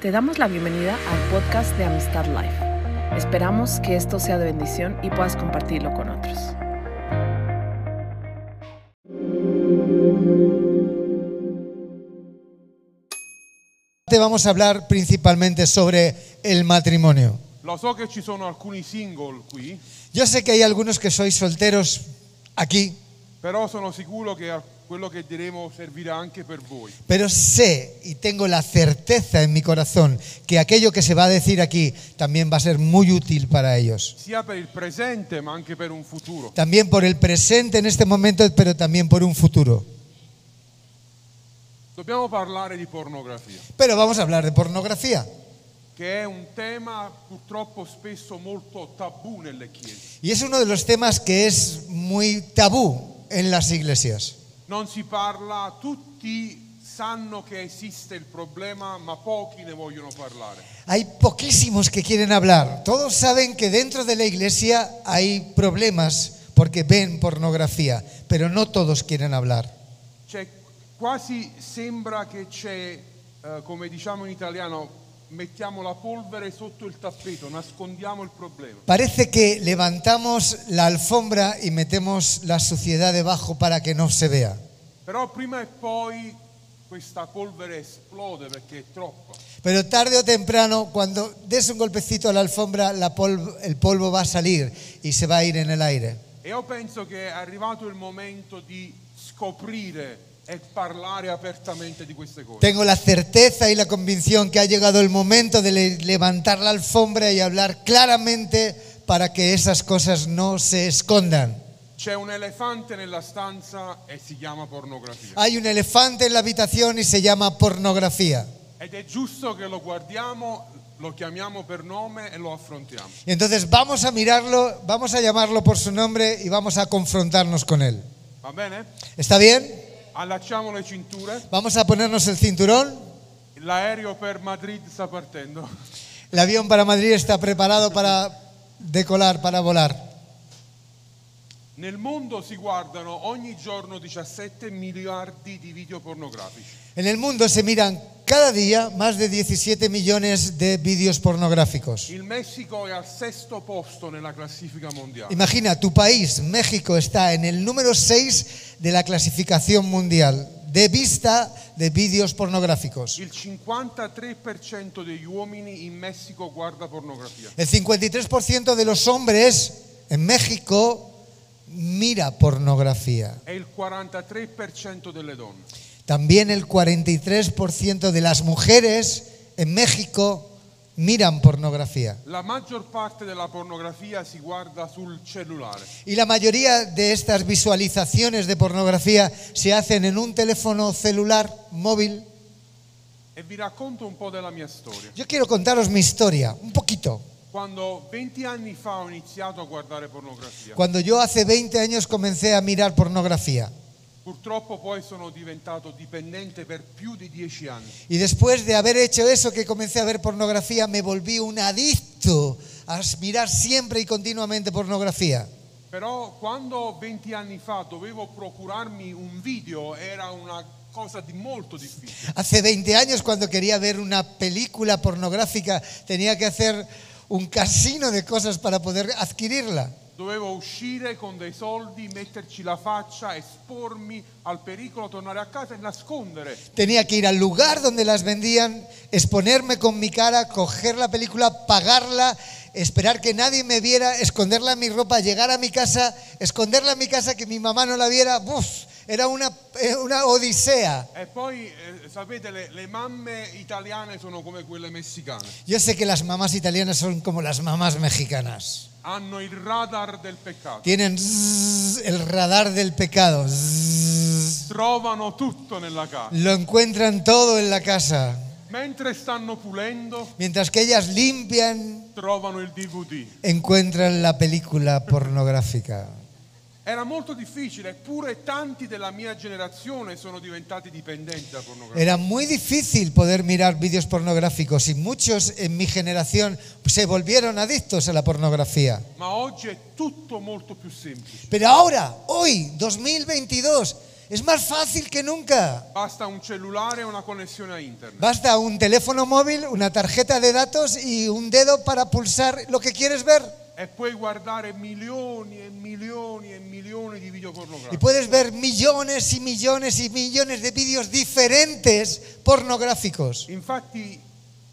Te damos la bienvenida al podcast de Amistad Life. Esperamos que esto sea de bendición y puedas compartirlo con otros. Te vamos a hablar principalmente sobre el matrimonio. Lo so che ci sono alcuni single qui, Yo sé que hay algunos que sois solteros aquí, però sono sicuro che quello che diremo servirà anche per voi. pero sé y tengo la certeza en mi corazón que aquello que se va a decir aquí también va a ser muy útil para ellos. sia per il presente ma anche per un futuro. También por el presente en este momento, pero también por un futuro. Dobbiamo parlare di pornografia, Pero vamos a hablar de pornografía. che è un tema purtroppo spesso molto tabù nelle chiese. Y es uno de los temas que es muy tabú en las iglesias. Non si parla, tutti sanno che esiste il problema, ma pochi ne vogliono parlare. Hay poquísimos que quieren hablar. Todos saben que dentro de la iglesia hay problemas porque ven pornografía, pero no todos quieren hablar. Cioè, quasi sembra che c'è, eh, come diciamo in italiano, mettiamo la polvere sotto il tappeto, nascondiamo il problema. Parece que levantamos la alfombra y metemos la suciedad debajo para que no se vea. Però prima e poi questa polvere esplode perché è troppa. Pero tarde o temprano, cuando des un golpecito a la alfombra, la polvo- el polvo va a salir y se va a ir en el aire. E io penso che è arrivato il momento di scoprire e parlare apertamente di queste cose. Tengo la certeza y la convicción que ha llegado el momento de le- levantar la alfombra y hablar claramente para que esas cosas no se escondan. C'è un elefante nella stanza e si chiama pornografia. Hay un elefante en la habitación y se llama pornografía. Ed è giusto che lo guardiamo, lo chiamiamo per nome e lo affrontiamo. Y entonces vamos a mirarlo, vamos a llamarlo por su nombre y vamos a confrontarnos con él. Va bene? ¿Está bien? Allacciamo le cinture. Vamos a ponernos el cinturón. L'aereo per Madrid sta partendo. El avión para Madrid está preparado para decolar, para volar. Nel mondo si guardano ogni giorno 17 miliardi di video pornografici. En el mundo se miran cada día más de 17 millones de vídeos pornográficos. Il Messico è al sesto posto nella classifica mondiale. Imagina, tu país, México, está en el número 6 de la clasificación mundial de vista de vídeos pornográficos. Il 53% degli uomini in Messico guarda pornografia. El 53% de los hombres en México mira pornografía. E il 43% delle donne. También el 43% de las mujeres en México miran pornografía. La maggior parte della pornografia si guarda sul cellulare. Y la mayoría de estas visualizaciones de pornografía se hacen en un teléfono celular móvil. E vi racconto un po' della mia storia. Yo quiero contaros mi historia, un poquito. Quando 20 anni fa ho iniziato a guardare pornografia, Cuando yo hace 20 años comencé a mirar pornografía purtroppo poi sono diventato dipendente per più di 10 anni. y después de haber hecho eso que comencé a ver pornografía me volví un adicto a mirar siempre y continuamente pornografía. Però quando 20 anni fa dovevo procurarmi un video era una cosa di molto difficile. Hace 20 años cuando quería ver una película pornográfica tenía que hacer un casino de cosas para poder adquirirla. Dovevo uscire con dei soldi, metterci la faccia, espormi al pericolo, tornare a casa e nascondere. Tenía que ir al lugar donde las vendían, exponerme con mi cara, coger la película, pagarla, esperar que nadie me viera, esconderla en mi ropa, llegar a mi casa, esconderla en mi casa, que mi mamá no la viera. ¡Buf! Era una, eh, una odisea. E poi, eh, sapete, le, le mamme italiane sono come quelle messicane. Yo sé que las mamás italianas son como las mamás mexicanas. Hanno il radar del peccato. Tienen el radar del pecado. Zzzz. Trovano tutto nella casa. Lo encuentran todo en la casa. Mentre stanno pulendo, Mientras que ellas limpian, trovano il DVD. encuentran la película pornográfica. Era molto difficile, eppure tanti della mia generazione sono diventati dipendenti da pornografia. Era muy difícil poder mirar vídeos pornográficos y muchos en mi generación se volvieron adictos a la pornografía. Ma oggi è tutto molto più semplice. Pero ahora, hoy, 2022, Es más fácil que nunca. Basta un cellulare e una connessione a internet. Basta un teléfono móvil, una tarjeta de datos y un dedo para pulsar lo que quieres ver. E puoi guardare milioni e milioni e milioni di video Y puedes ver millones y millones y millones de vídeos diferentes pornográficos. Infatti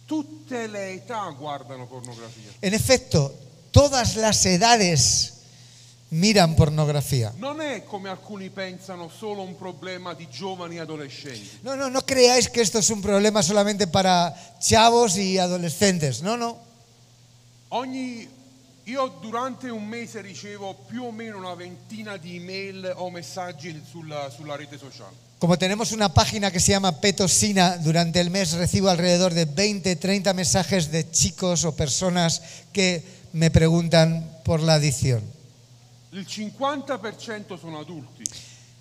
tutte le età guardano pornografia. En efecto, todas las edades miran pornografía. Non è come alcuni pensano solo un problema di giovani adolescenti. No, no, no creáis que esto es un problema solamente para chavos y adolescentes. No, no. Ogni io durante un mese ricevo più o meno una ventina di email o messaggi sulla, sulla rete sociale. Como tenemos una página que se llama Petosina, durante el mes recibo alrededor de 20, 30 mensajes de chicos o personas que me preguntan por la adicción. Il 50% sono adulti,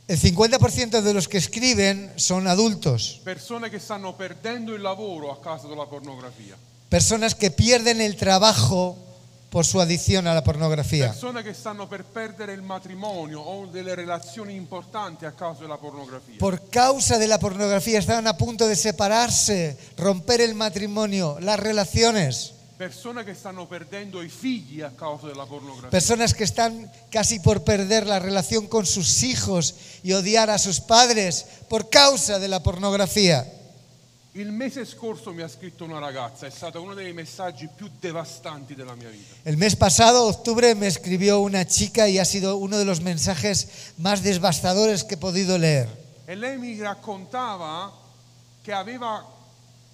El 50% de los que escriben son adultos, persone che stanno perdendo il lavoro a causa della pornografia, personas que pierden el trabajo por su adicción a la pornografía, persone che stanno per perdere il matrimonio o delle relazioni importanti a causa della pornografia. por causa de la pornografía estaban a punto de separarse, romper el matrimonio, las relaciones. Persone che stanno perdendo i figli a causa della pornografia. Personas que están casi por perder la relación con sus hijos y odiar a sus padres por causa de la pornografía. Il mese scorso mi ha scritto una ragazza, è stato uno dei messaggi più devastanti della mia vita. El mes pasado, octubre, me escribió una chica y ha sido uno de los mensajes más devastadores que he podido leer. E lei mi raccontava che aveva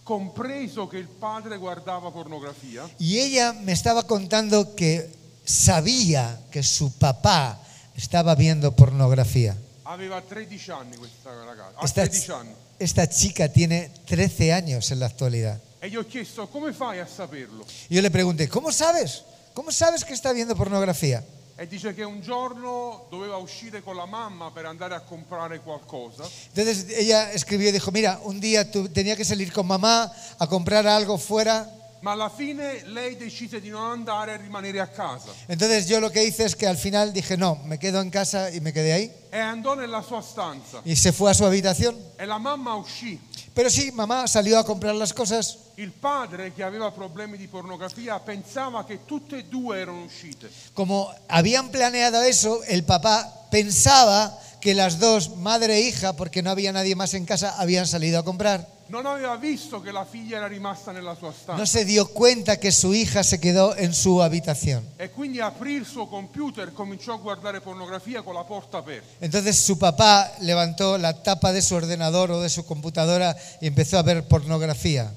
compreso che il padre guardava pornografia Y ella me estaba contando que sabía que su papá estaba viendo pornografía. Aveva 13 anni questa ragazza, ha Esta, 13 anni. Esta chica tiene 13 años en la actualidad. E gli ho chiesto come fai a saperlo? Y yo le pregunté, ¿cómo sabes? ¿Cómo sabes que está viendo pornografía? E dice che un giorno doveva uscire con la mamma per andare a comprare qualcosa Entonces ella escribió y dijo, mira, un día tú tenía que salir con mamá a comprar algo fuera. Ma alla fine lei decise di non andare e rimanere a casa. Entonces yo lo que hice es que al final dije, no, me quedo en casa y me quedé ahí. E andò nella sua stanza Y se fue a su habitación. e la mamma uscì. Pero sí, mamá salió a comprar las cosas. Il padre, che aveva problemi di pornografia, pensava che tutte e due erano uscite. Como habían planeado eso, el papá pensaba que las dos, madre e hija, porque no había nadie más en casa, habían salido a comprar. Non aveva visto che la figlia era rimasta nella sua stanza. No se dio cuenta que su hija se quedó en su habitación. E quindi aprì il suo computer e cominciò a guardare pornografia con la porta aperta. Entonces su papá levantó la tapa de su ordenador o de su computadora y empezó a ver pornografía.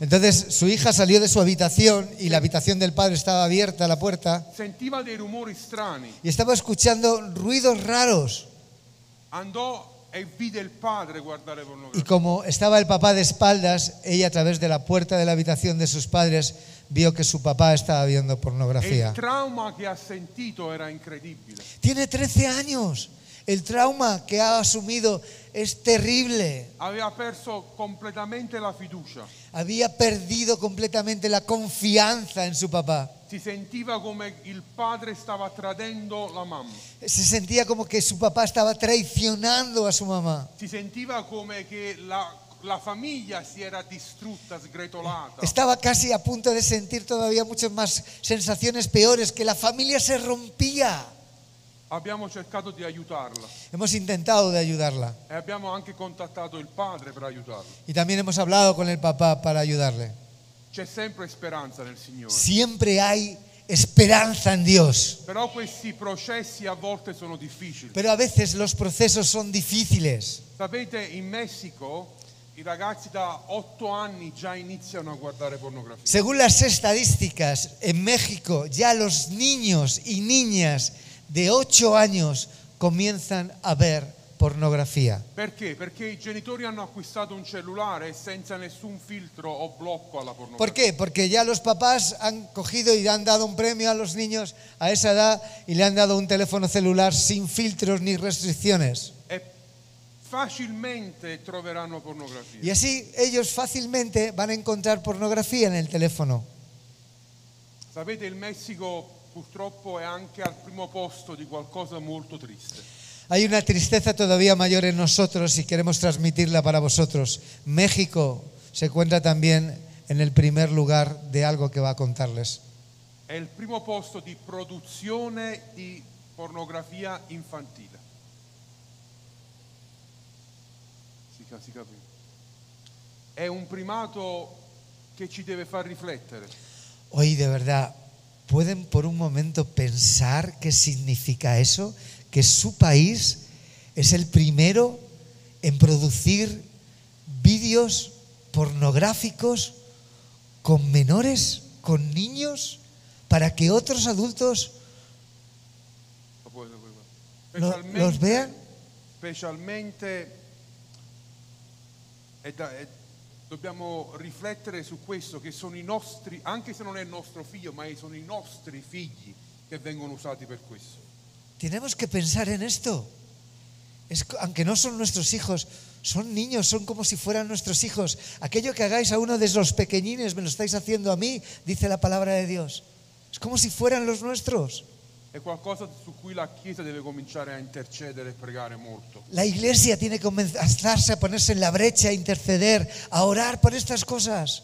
Entonces su hija salió de su habitación y la habitación del padre estaba abierta, la puerta, y estaba escuchando ruidos raros. e Y como estaba el papá de espaldas, ella a través de la puerta de la habitación de sus padres vio que su papá estaba viendo pornografía. Tiene 13 años. El trauma que ha asumido es terrible. Aveva perso completamente la fiducia. Había perdido completamente la confianza en su papá. Si sentiva come il padre stava tradendo la mamma. Se sentía como que su papá estaba traicionando a su mamá. Si sentiva come che la, la famiglia si era distrutta, sgretolata. Estaba casi a punto de sentir todavía muchas más sensaciones peores, que la familia se rompía. Abbiamo cercato di aiutarla Hemos intentado de ayudarla e abbiamo anche contattato il padre per aiutarla. y también hemos hablado con el papá para ayudarle. C'è sempre speranza nel Signore. Siempre hay esperanza en Dios, Però questi processi a volte sono difficili. pero a veces los procesos son difíciles. Sapete, in Messico i ragazzi da 8 anni già iniziano a guardare pornografia. Según las estadísticas, en México ya los niños y niñas de 8 años comienzan a ver pornografía. Perché? Perché i genitori hanno acquistato un cellulare senza nessun filtro o blocco alla pornografia. ¿Por qué? Porque ya los papás han cogido y han dado un premio a los niños a esa edad y le han dado un teléfono celular sin filtros ni restricciones. E facilmente troveranno pornografia. Y así ellos fácilmente van a encontrar pornografía en el teléfono. Sapete, il Messico purtroppo è anche al primo posto di qualcosa molto triste. Hay una tristeza todavía mayor en nosotros y queremos transmitirla para vosotros. México se encuentra también en el primer lugar de algo que va a contarles. È il primo posto di produzione di pornografia infantile. Si, ca- si? È un primato che ci deve far riflettere. Hoy de verdad, ¿pueden por un momento pensar qué significa eso? Que su país es el primero en producir vídeos pornográficos con menores, con niños, para que otros adultos Lo los vean. Specialmente è da- è- dobbiamo riflettere su questo, che sono i nostri, anche se non è nostro figlio, ma sono i nostri figli che vengono usati per questo. Tenemos que pensar en esto. Es aunque no son nuestros hijos, son niños, son como si fueran nuestros hijos. Aquello que hagáis a uno de los pequeñines, me lo estáis haciendo a mí, dice la palabra de Dios. Es como si fueran los nuestros. È qualcosa su cui la Chiesa deve cominciare a intercedere e pregare molto. La iglesia tiene que comenzarse a ponerse en la brecha, a interceder, a orar por estas cosas.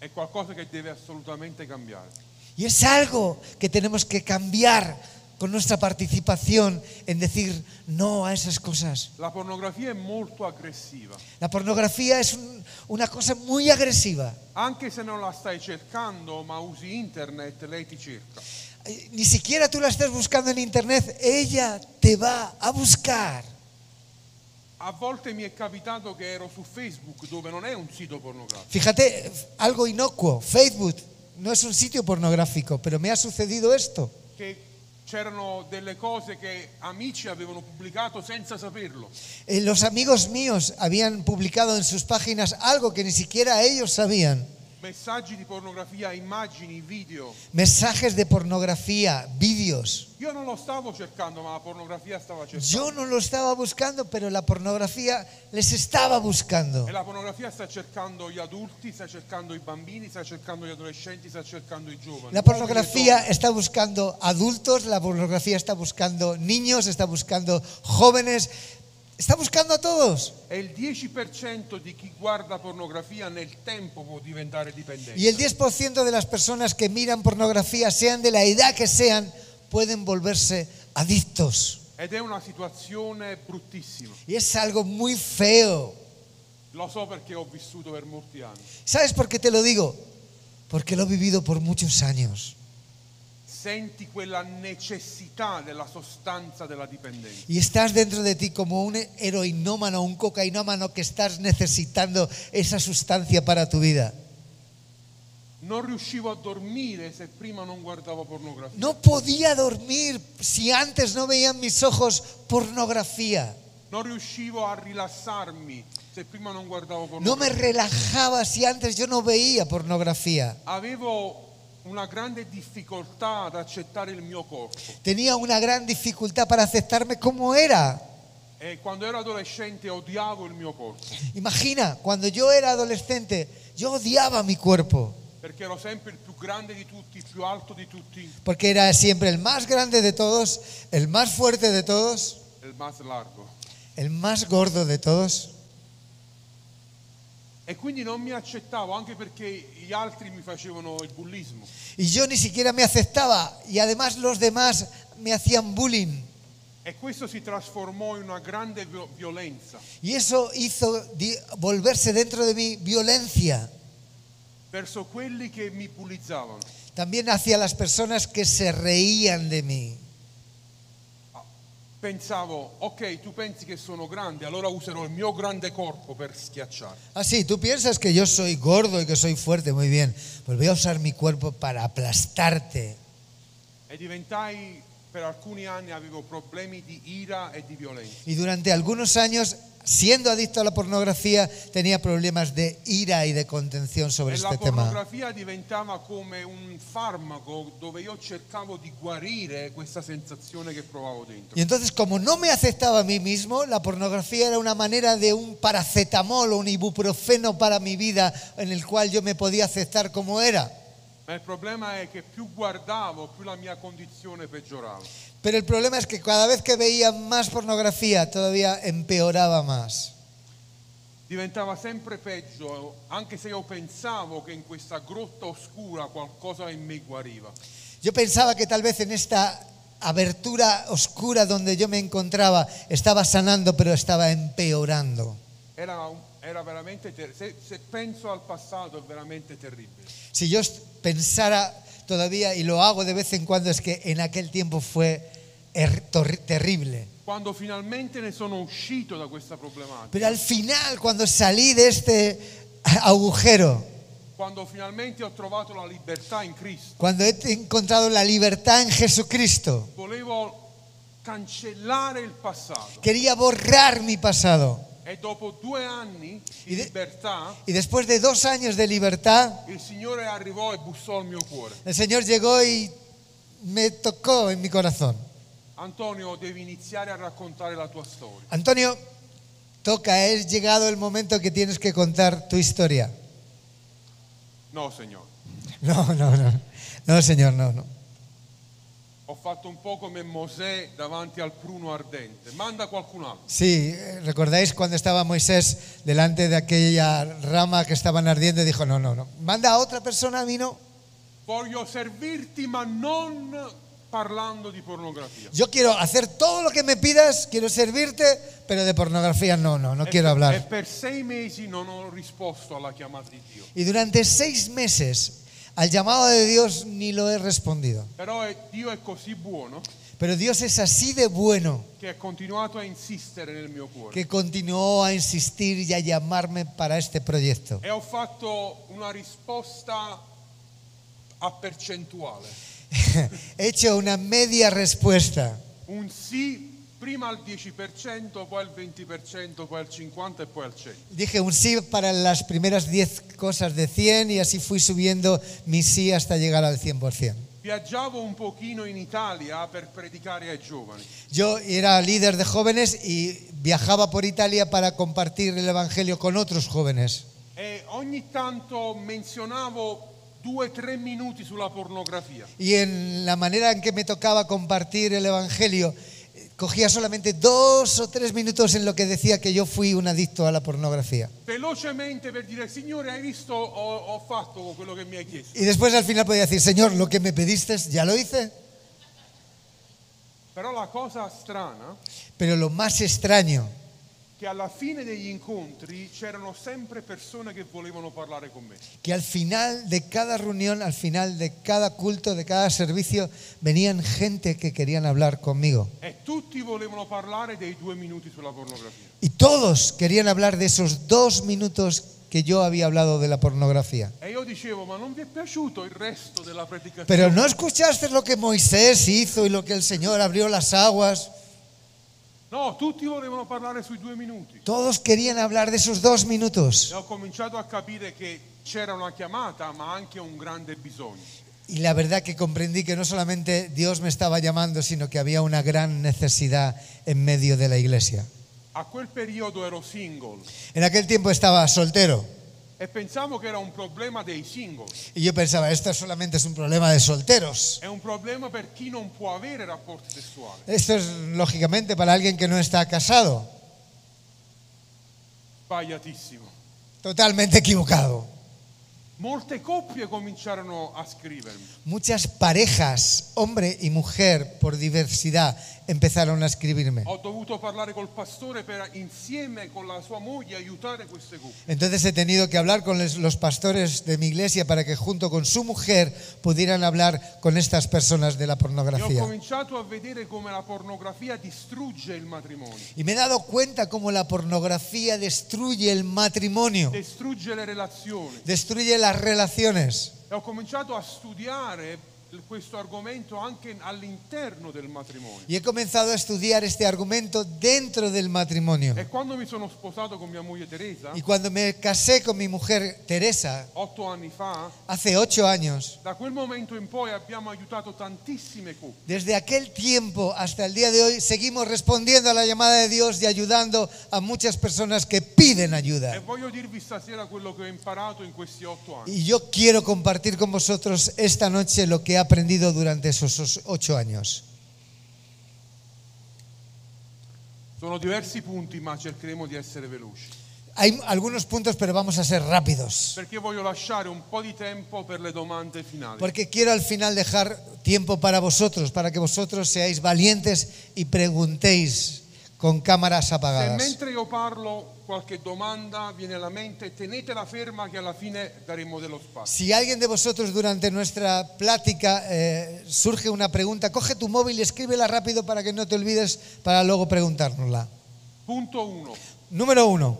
È qualcosa che deve assolutamente cambiare. Y es algo que tenemos que cambiar con nuestra participación en decir no a esas cosas. La pornografia è molto aggressiva. La pornografía es un- una cosa muy agresiva. Anche se non la stai cercando, ma usi internet, lei ti cerca. Eh, Ni siquiera tú la estás buscando en internet, ella te va a buscar. A volte mi è capitato che ero su Facebook, dove non è un sito pornografico. Fíjate, algo inocuo, Facebook no es un sitio pornográfico, pero me ha sucedido esto. che c'erano delle cose che amici avevano pubblicato senza saperlo. Eh, Los amigos míos habían publicado en sus páginas algo que ni siquiera ellos sabían. Messaggi di pornografia, immagini, video. Mensajes de pornografía, vídeos. Io non lo stavo cercando, ma la pornografia stava cercando. Yo no lo estaba buscando, pero la pornografía les estaba buscando. E la pornografia sta cercando gli adulti, sta cercando i bambini, sta cercando gli adolescenti, sta cercando i giovani. La pornografía está buscando adultos, la pornografía está buscando niños, está buscando jóvenes, está buscando a todos. E il 10% di chi guarda pornografia nel tempo può diventare dipendente. Y el 10% de las personas que miran pornografía, sean de la edad que sean, pueden volverse adictos. Ed è una situazione bruttissima. Y es algo muy feo. Lo so perché ho vissuto per molti anni. ¿Sabes por qué te lo digo? Porque lo he vivido por muchos años. Senti quella necessità della sostanza della dipendenza. Y estás dentro de ti como un heroinómano, un cocainómano que estás necesitando esa sustancia para tu vida. Non riuscivo a dormire se prima non guardavo. No podía dormir si antes no veían mis ojos pornografía. Non riuscivo a rilassarmi se prima non guardavo No me relajaba si antes yo no veía pornografía. Avevo una grande difficoltà ad accettare il mio corpo. Tenía una gran dificultad para aceptarme como era. E quando ero adolescente odiavo il mio corpo, Imagina, cuando yo era adolescente, yo odiaba mi cuerpo, perché ero sempre il più grande di tutti, il più alto di tutti, porque era siempre el más grande de todos, el más fuerte de todos, il más largo. el más gordo de todos. E quindi non mi accettavo, anche perché gli altri mi facevano il bullismo. Y yo ni siquiera me aceptaba y además los demás me hacían bullying. E questo si trasformò in una grande vio- violenza Y eso hizo di- volverse dentro de mí violencia, verso quelli che mi bullizzavano. también hacia las personas que se reían de mí. Pensavo, ok, tu pensi che sono grande, allora userò il mio grande corpo per schiacciare. Ah, sí, tú piensas que yo soy gordo y que soy fuerte, muy bien. Pues voy a usar mi cuerpo para aplastarte. E diventai, per alcuni anni avevo problemi di ira e di violenza. Y durante algunos años, siendo adicto a la pornografía, tenía problemas de ira y de contención sobre la este tema. pornografia diventava come un farmaco dove io cercavo di guarire questa sensazione che provavo dentro. Y entonces, como no me aceptaba a mí mismo, la pornografía era una manera de un paracetamol o un ibuprofeno para mi vida en el cual yo me podía aceptar como era. Ma il problema è che più guardavo, più la mia condizione peggiorava. Pero el problema es que cada vez que veía más pornografía todavía empeoraba más. Diventava sempre peggio, anche se io pensavo che in questa grotta oscura qualcosa in me guariva. Yo pensaba que tal vez en esta abertura oscura donde yo me encontraba estaba sanando, pero estaba empeorando. Era, era veramente ter- se, se penso al passato è veramente terribile. Si yo pensara todavía, y lo hago de vez en cuando, es que en aquel tiempo fue er- terrible. Quando finalmente ne sono uscito da questa problematica, Pero al final, cuando salí de este agujero, quando finalmente ho trovato la libertà in Cristo, cuando he encontrado la libertad en Jesucristo, volevo cancellare il passato. quería borrar mi pasado. E dopo due anni di Y de- Y después de dos años de libertad, e el Señor llegó y me tocó en mi corazón. Antonio, devi iniziare a raccontare la tua storia. Antonio, toca, es llegado el momento que tienes que contar tu historia. No, Signore. No, no, no. No, Señor, no, no. Ho fatto un po' come Mosè davanti al pruno ardente. Manda qualcun altro. Sí, eh, ¿recordáis cuando estaba Moisés delante de aquella rama que estaban ardiendo dijo, no, no, no, manda a otra persona a mí no? Voglio servirti, ma non parlando di pornografia. Yo quiero hacer todo lo que me pidas, quiero servirte, pero de pornografía no, no, no E quiero hablar. E per sei mesi non ho risposto alla chiamata di Dio. Y durante seis meses al llamado de Dios ni lo he respondido. Però è- Dio è così buono Pero Dios es así de bueno che ha continuato a insistere nel mio cuore. que continuó a insistir y a llamarme para este proyecto. E ho fatto una risposta a percentuale. He hecho una media respuesta. Un sì prima al 10%, poi al 20%, poi al 50% e poi al 100%. Dije un sí para las primeras 10 cosas de 100 y así fui subiendo mi sí hasta llegar al 100%. Viaggiavo un pochino in Italia per predicare ai giovani. Yo era líder de jóvenes y viajaba por Italia para compartir el Evangelio con otros jóvenes. E ogni tanto menzionavo due tre minuti sulla pornografia. Y en la manera en que me tocaba compartir el Evangelio, cogía solamente dos o tres minutos en lo que decía que yo fui un adicto a la pornografía. Velocemente per dire, Signore, hai visto, ho, ho fatto quello che mi hai chiesto. Y después al final podía decir, Señor, lo que me pediste, ya lo hice. Però la cosa strana Pero lo más extraño, che alla fine degli incontri c'erano sempre persone che volevano parlare con me. que al final de cada reunión, al final de cada culto, de cada servicio, venían gente que querían hablar conmigo. E tutti volevano parlare dei due minuti sulla pornografia. Y todos querían hablar de esos dos minutos que yo había hablado de la pornografía. E io dicevo, ma non vi è piaciuto il resto della predicazione? Pero no escuchaste lo que Moisés hizo y lo que el Señor abrió las aguas. No, tutti volevano parlare sui due minuti. Todos querían hablar de esos dos minutos. E ho cominciato a capire che c'era una chiamata, ma anche un grande bisogno. Y la verdad que comprendí que no solamente Dios me estaba llamando, sino que había una gran necesidad en medio de la iglesia. A quel periodo ero single En aquel tiempo estaba soltero e pensavo che era un problema dei single. y yo pensaba, esto solamente es un problema de solteros. È un problema per chi non può avere rapporti sessuali. Esto es lógicamente para alguien que no está casado. Sbagliatissimo. Totalmente equivocado. Molte coppie cominciarono a scrivermi. Muchas parejas, hombre y mujer, por diversidad, empezaron a escribirme. Entonces he tenido que hablar con los pastores de mi iglesia para que junto con su mujer pudieran hablar con estas personas de la E pornografía. Y me he dado cuenta cómo la pornografía destruye el matrimonio, destruye las relaciones. E ho cominciato a studiare questo argomento anche all'interno del matrimonio. Y he comenzado a estudiar este argumento dentro del matrimonio. E quando mi sono sposato con mia moglie Teresa, Y cuando me casé con mi mujer Teresa, otto anni fa, hace ocho años, da quel momento in poi abbiamo aiutato tantissime coppie. desde aquel tiempo hasta el día de hoy, seguimos respondiendo a la llamada de Dios y ayudando a muchas personas que piden E ayuda. voglio dirvi stasera quello che ho imparato in questi otto anni. Y yo quiero compartir con vosotros esta noche lo que aprendido durante esos os- ocho años. Sono diversi punti, ma cercheremo di essere veloci. Hay algunos puntos, pero vamos a ser rápidos. Perché voglio lasciare un po' di tempo per le domande finali. Porque quiero al final dejar tiempo para vosotros, para que vosotros seáis valientes y preguntéis con cámaras Se apagadas. mentre io parlo qualche domanda viene alla mente, tenetela ferma che alla fine daremo dello spazio. Si alguien de vosotros durante nuestra plática eh, surge una pregunta, coge tu móvil y escríbela rápido para que no te olvides para luego preguntárnosla. Punto 1. Número uno,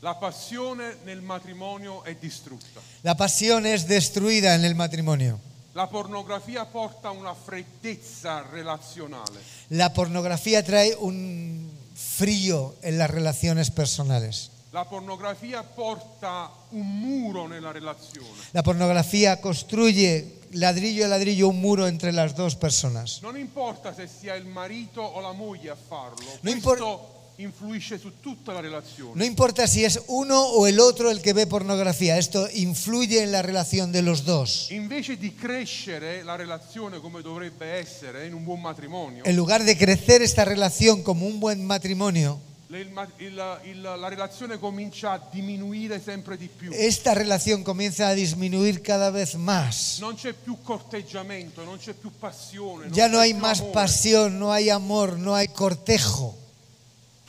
La passione nel matrimonio è distrutta. la pasión es destruida en el matrimonio. La pornografia porta una freddezza relazionale. La pornografía trae un frío en las relaciones personales. La pornografia porta un muro nella relazione. La pornografía construye ladrillo a ladrillo un muro entre las dos personas. Non importa se sia il marito o la moglie a farlo, Non questo influisce su tutta la relazione. No importa si es uno o el otro el que ve pornografía, esto influye en la relación de los dos. Invece di crescere la relazione come dovrebbe essere in un buon matrimonio, En lugar de crecer esta relación como un buen matrimonio, le- il ma- il- il- la relazione comincia a diminuire sempre di più. esta relación comienza a disminuir cada vez más. Non c'è più corteggiamento, non c'è più passione, non Ya no c'è hay più más amore. pasión, no hay amor, no hay cortejo.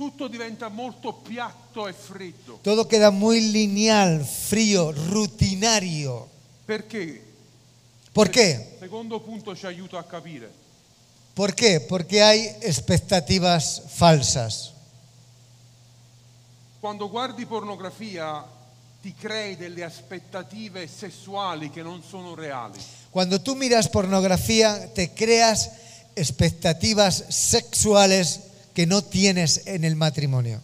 Tutto diventa molto piatto e freddo. Todo queda muy lineal, frío, rutinario. Perché? ¿Por qué? Secondo punto ci aiuta a capire. ¿Por qué? Porque hay expectativas falsas. Quando guardi pornografia ti crei delle aspettative sessuali che non sono reali. Cuando tú miras pornografía, te creas expectativas sexuales que no tienes en el matrimonio.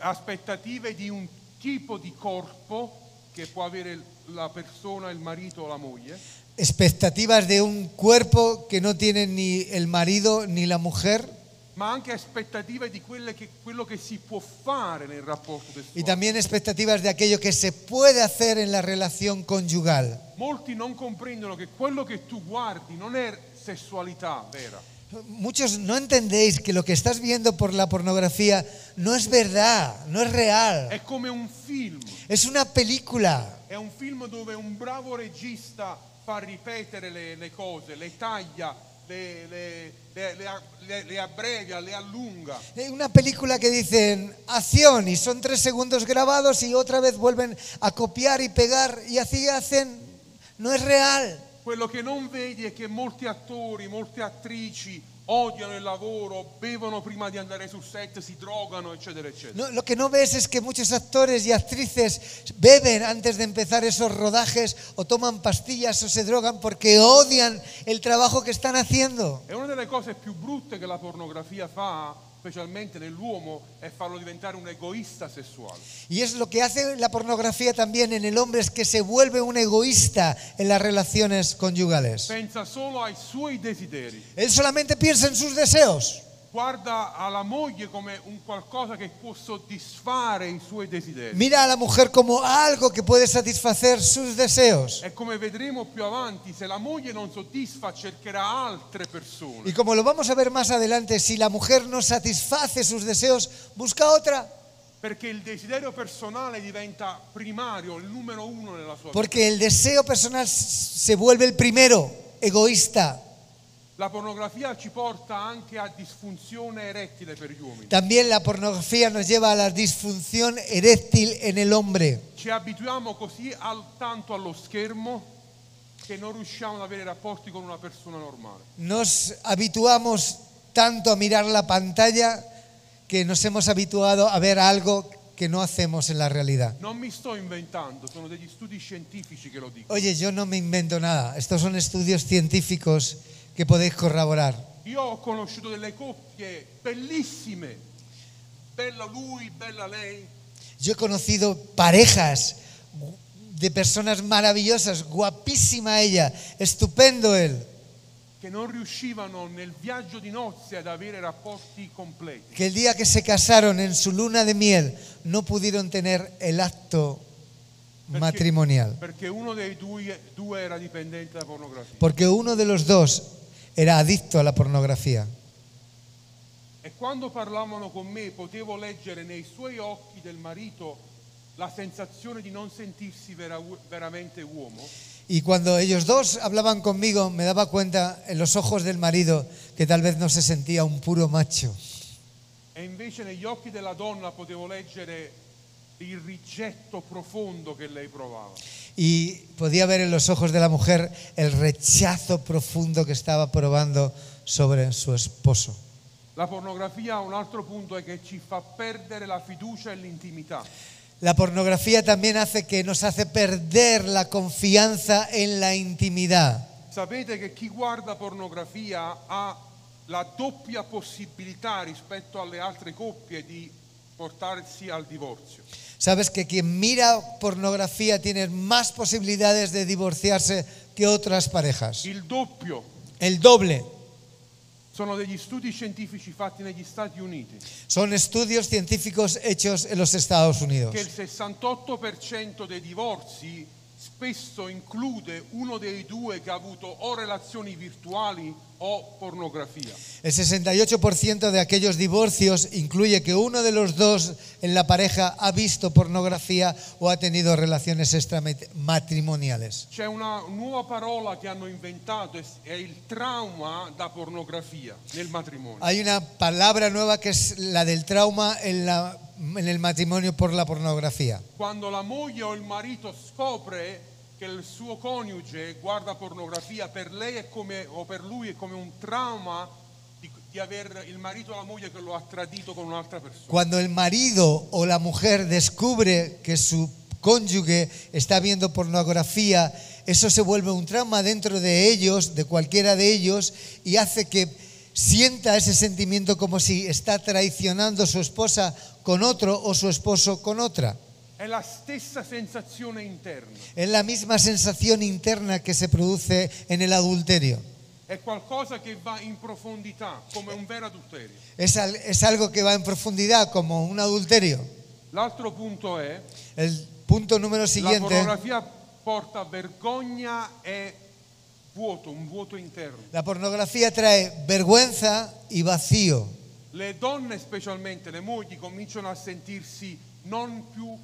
Aspettative di un tipo di corpo che può avere la persona, il marito o la moglie, Expectativas de un cuerpo que no tiene ni el marido ni la mujer. ma anche aspettative di che- quello che si può fare nel rapporto Y sessuale. también expectativas de aquello que se puede hacer en la relación conyugal. Molti non comprendono che quello che tu guardi non è sessualità vera, Muchos no entendéis que lo que estás viendo por la pornografía no es verdad, no es real. è come un film. Es una película. È un film dove un bravo regista fa ripetere le, le cose, le taglia, le, le- le- le- le- le allunga. Es una película que dicen acción y son tres segundos grabados y otra vez vuelven a copiar y pegar y así hacen. No es real. Quello che non vedi è che molti attori, molte attrici odiano il lavoro, bevono prima di andare sul set, si drogano, eccetera, eccetera. No, lo que no ves es que muchos actores y actrices beben antes de empezar esos rodajes o toman pastillas o se drogan porque odian el trabajo que están haciendo. E una delle cose più brutte che la pornografia fa, specialmente nell'uomo, è farlo diventare un egoista sessuale. Y es lo que hace la pornografía también en el hombre, es que se vuelve un egoísta en las relaciones conyugales. Pensa solo ai suoi desideri. Él solamente piensa en sus deseos. Guarda alla moglie come un qualcosa che può soddisfare i suoi desideri. Mira a la mujer como algo que puede satisfacer sus deseos. E come vedremo più avanti, se la moglie non soddisfa, cercherà altre persone. Y como lo vamos a ver más adelante, si la mujer no satisface sus deseos, busca otra. Perché il desiderio personale diventa primario, il numero uno nella sua vita. Porque el deseo personal se vuelve el primero, egoísta. La pornografia ci porta anche a disfunzione erettile per gli uomini. También la pornografía nos lleva a la disfunción eréctil en el hombre. Ci abituiamo così al- tanto allo schermo che non riusciamo ad avere rapporti con una persona normale. Nos habituamos tanto a mirar la pantalla que nos hemos habituado a ver algo que no hacemos en la realidad. Non mi sto inventando, sono degli studi scientifici che lo dicono. Oye, yo no me invento nada. Estos son estudios científicos que podéis corroborar. Io ho conosciuto delle coppie bellissime, bella lui, bella lei, Yo he conocido parejas de personas maravillosas, guapísima ella, estupendo él. che non riuscivano nel viaggio di nozze ad avere rapporti completi. que el día que se casaron en su luna de miel no pudieron tener el acto matrimonial, Perché uno dei due, due era dipendente da pornografia. porque uno de los dos era adicto a la pornografía. E quando parlavano con me potevo leggere nei suoi occhi del marito la sensazione di non sentirsi vera- veramente uomo. Y cuando ellos dos hablaban conmigo, me daba cuenta en los ojos del marido que tal vez no se sentía un puro macho. E invece negli occhi della donna potevo leggere il rigetto profondo che lei provava. Y podía ver en los ojos de la mujer el rechazo profundo que estaba probando sobre su esposo. La pornografia, un altro punto, è che ci fa perdere la fiducia e l'intimità. La pornografía también hace que nos hace perder la confianza en la intimidad. Sapete che chi guarda pornografia ha la doppia possibilità rispetto alle altre coppie di portarsi al divorzio. Sabes que quien mira pornografía tiene más posibilidades de divorciarse que otras parejas. Il doppio El doble. sono degli studi scientifici fatti negli Stati Uniti Son estudios científicos hechos en los Estados Unidos. che il 68% dei divorzi spesso include uno dei due che ha avuto o relazioni virtuali o pornografia. El 68% de aquellos divorcios incluye que uno de los dos en la pareja ha visto pornografía o ha tenido relaciones extramatrimoniales. C'è una nuova parola che hanno inventato, è- il trauma da pornografia nel matrimonio. Hay una palabra nueva que es la del trauma en, la- en el matrimonio por la pornografía. Quando la moglie o il marito scopre che il suo coniuge guarda pornografia, per lei è come, o per lui è come un trauma di, di aver il marito o la moglie che lo ha tradito con un'altra persona. Cuando el marido o la mujer descubre que su cónyuge está viendo pornografía, eso se vuelve un trauma dentro de ellos, de cualquiera de ellos, y hace que sienta ese sentimiento como si está traicionando a su esposa con otro o su esposo con otra. È la stessa sensazione interna, Es la misma sensación interna que se produce en el adulterio. è qualcosa che va in profondità, come un vero adulterio. Es, al- es algo que va en profundidad, como un adulterio. L'altro punto è El punto número la siguiente. pornografia porta vergogna e vuoto, un vuoto interno. La pornografía trae vergüenza y vacío. Le donne, specialmente le mogli, cominciano a sentirsi non più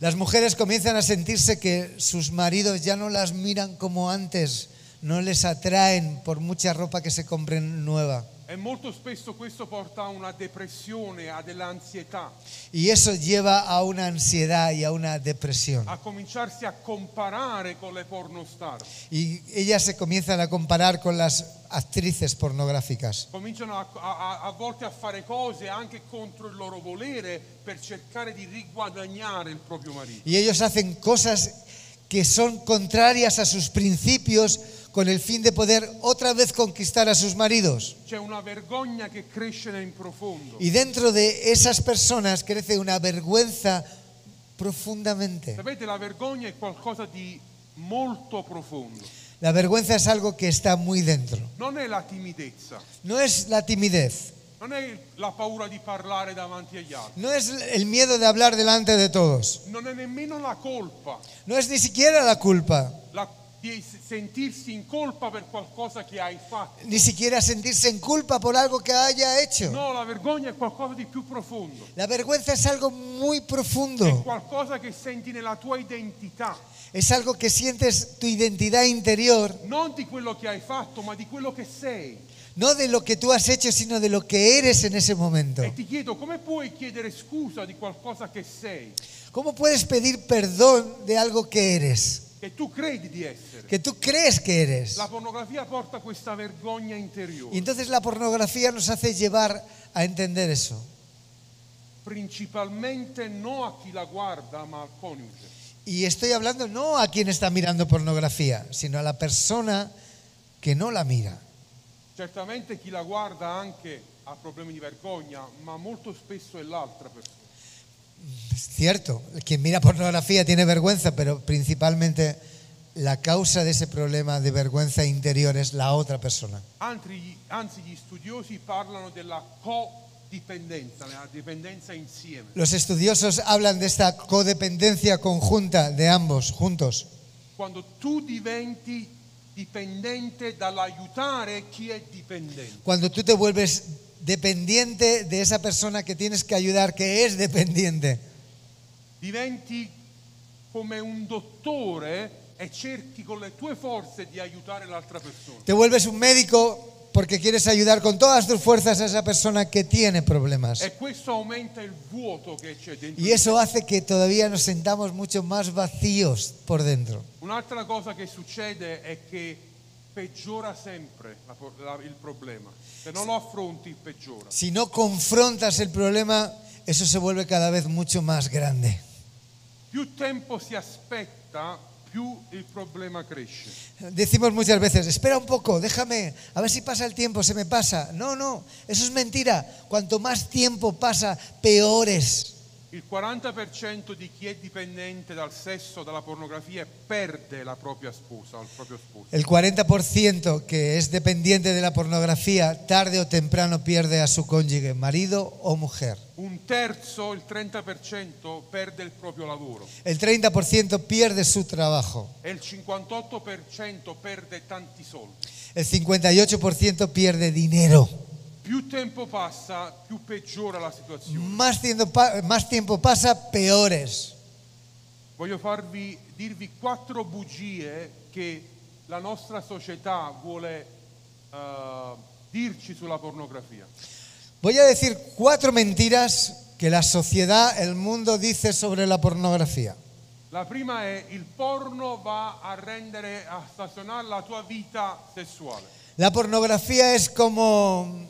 Las mujeres comienzan a sentirse que sus maridos ya no las miran como antes, no les atraen por mucha ropa que se compren nueva. E molto spesso questo porta a una depressione, a dell'ansietà, Y eso lleva a una ansiedad y a una depresión. a cominciarsi a comparare con le pornostar. Y ellas se comienzan a comparar con las actrices pornográficas. Cominciano a, a- a volte a fare cose anche contro il loro volere per cercare di riguadagnare il proprio marito. Y ellos hacen cosas que son contrarias a sus principios con el fin de poder otra vez conquistar a sus maridos. Y dentro de esas personas crece una vergüenza profundamente. Sapete, la vergogna è qualcosa di molto profondo. La vergüenza es algo que está muy dentro. Non è la timidezza, No es la timidez, non è la paura di parlare davanti agli altri, no es el miedo de hablar delante de todos, non è nemmeno la colpa, no es ni siquiera la culpa, la- di s- sentirsi in colpa per qualcosa che hai fatto. ni siquiera sentirse en culpa por algo que haya hecho. No, la vergogna è qualcosa di più profondo. La vergüenza es algo muy È profundo, qualcosa che senti nella tua identità, es algo que sientes tu identidad interior, non di quello che hai fatto, ma di quello che sei. no de lo que tú has hecho, sino de lo que eres en ese momento. E ti chiedo, come puoi chiedere scusa di qualcosa che sei, ¿Cómo puedes pedir perdón de algo que eres? Che tu credi di essere? Que tú crees que eres. La pornografia porta questa vergogna interiore. Y entonces la pornografía nos hace llevar a entender eso. principalmente no a chi la guarda, ma al coniuge. Y estoy hablando no a quien está mirando pornografía, sino a la persona que no la mira. Certamente chi la guarda anche ha problemi di vergogna, ma molto spesso è l'altra persona. Es cierto, quien mira pornografía tiene vergüenza, pero principalmente la causa de ese problema de vergüenza interior es la otra persona. Anzi, anzi, gli studiosi parlano della codipendenza, la dipendenza insieme. Los estudiosos hablan de esta codependencia conjunta de ambos juntos. Quando tu diventi dipendente dall'aiutare chi è dipendente. Cuando tú te vuelves dependiente de esa persona que tienes que ayudar, que es dependiente. Diventi come un dottore e cerchi con le tue forze di aiutare l'altra persona. Te vuelves un médico porque quieres ayudar con todas tus fuerzas a esa persona que tiene problemas. E questo aumenta il vuoto che c'è dentro. Y eso hace que todavía nos sentamos mucho más vacíos por dentro. Un'altra cosa che succede è che peggiora sempre la- la- il problema. Se non lo affronti, peggiora. Si no confrontas el problema, eso se vuelve cada vez mucho más grande. Più tempo si aspetta, più il problema cresce. Decimos muchas veces, espera un poco, déjame, a ver si pasa el tiempo, se me pasa. No, no, eso es mentira. Cuanto más tiempo pasa, peor es. Il 40% di chi è dipendente dal sesso, dalla pornografia, perde la propria sposa il proprio sposo. El 40% que es dependiente de la pornografía, tarde o temprano pierde a su cónyuge, marido o mujer. Un terzo, il 30%, perde il proprio lavoro El 30% pierde su trabajo. e il 58% perde tanti soldi. El 58% pierde dinero. Più tempo passa, più peggiora la situazione. Más tiempo, más tiempo pasa, peores. Voglio farvi, dirvi quattro bugie che la nostra società vuole eh, dirci sulla pornografia. Voy a decir cuatro mentiras que la sociedad, el mundo dice sobre la pornografía. La prima è il porno va a rendere, a stazionare la tua vita sessuale. La pornografía es como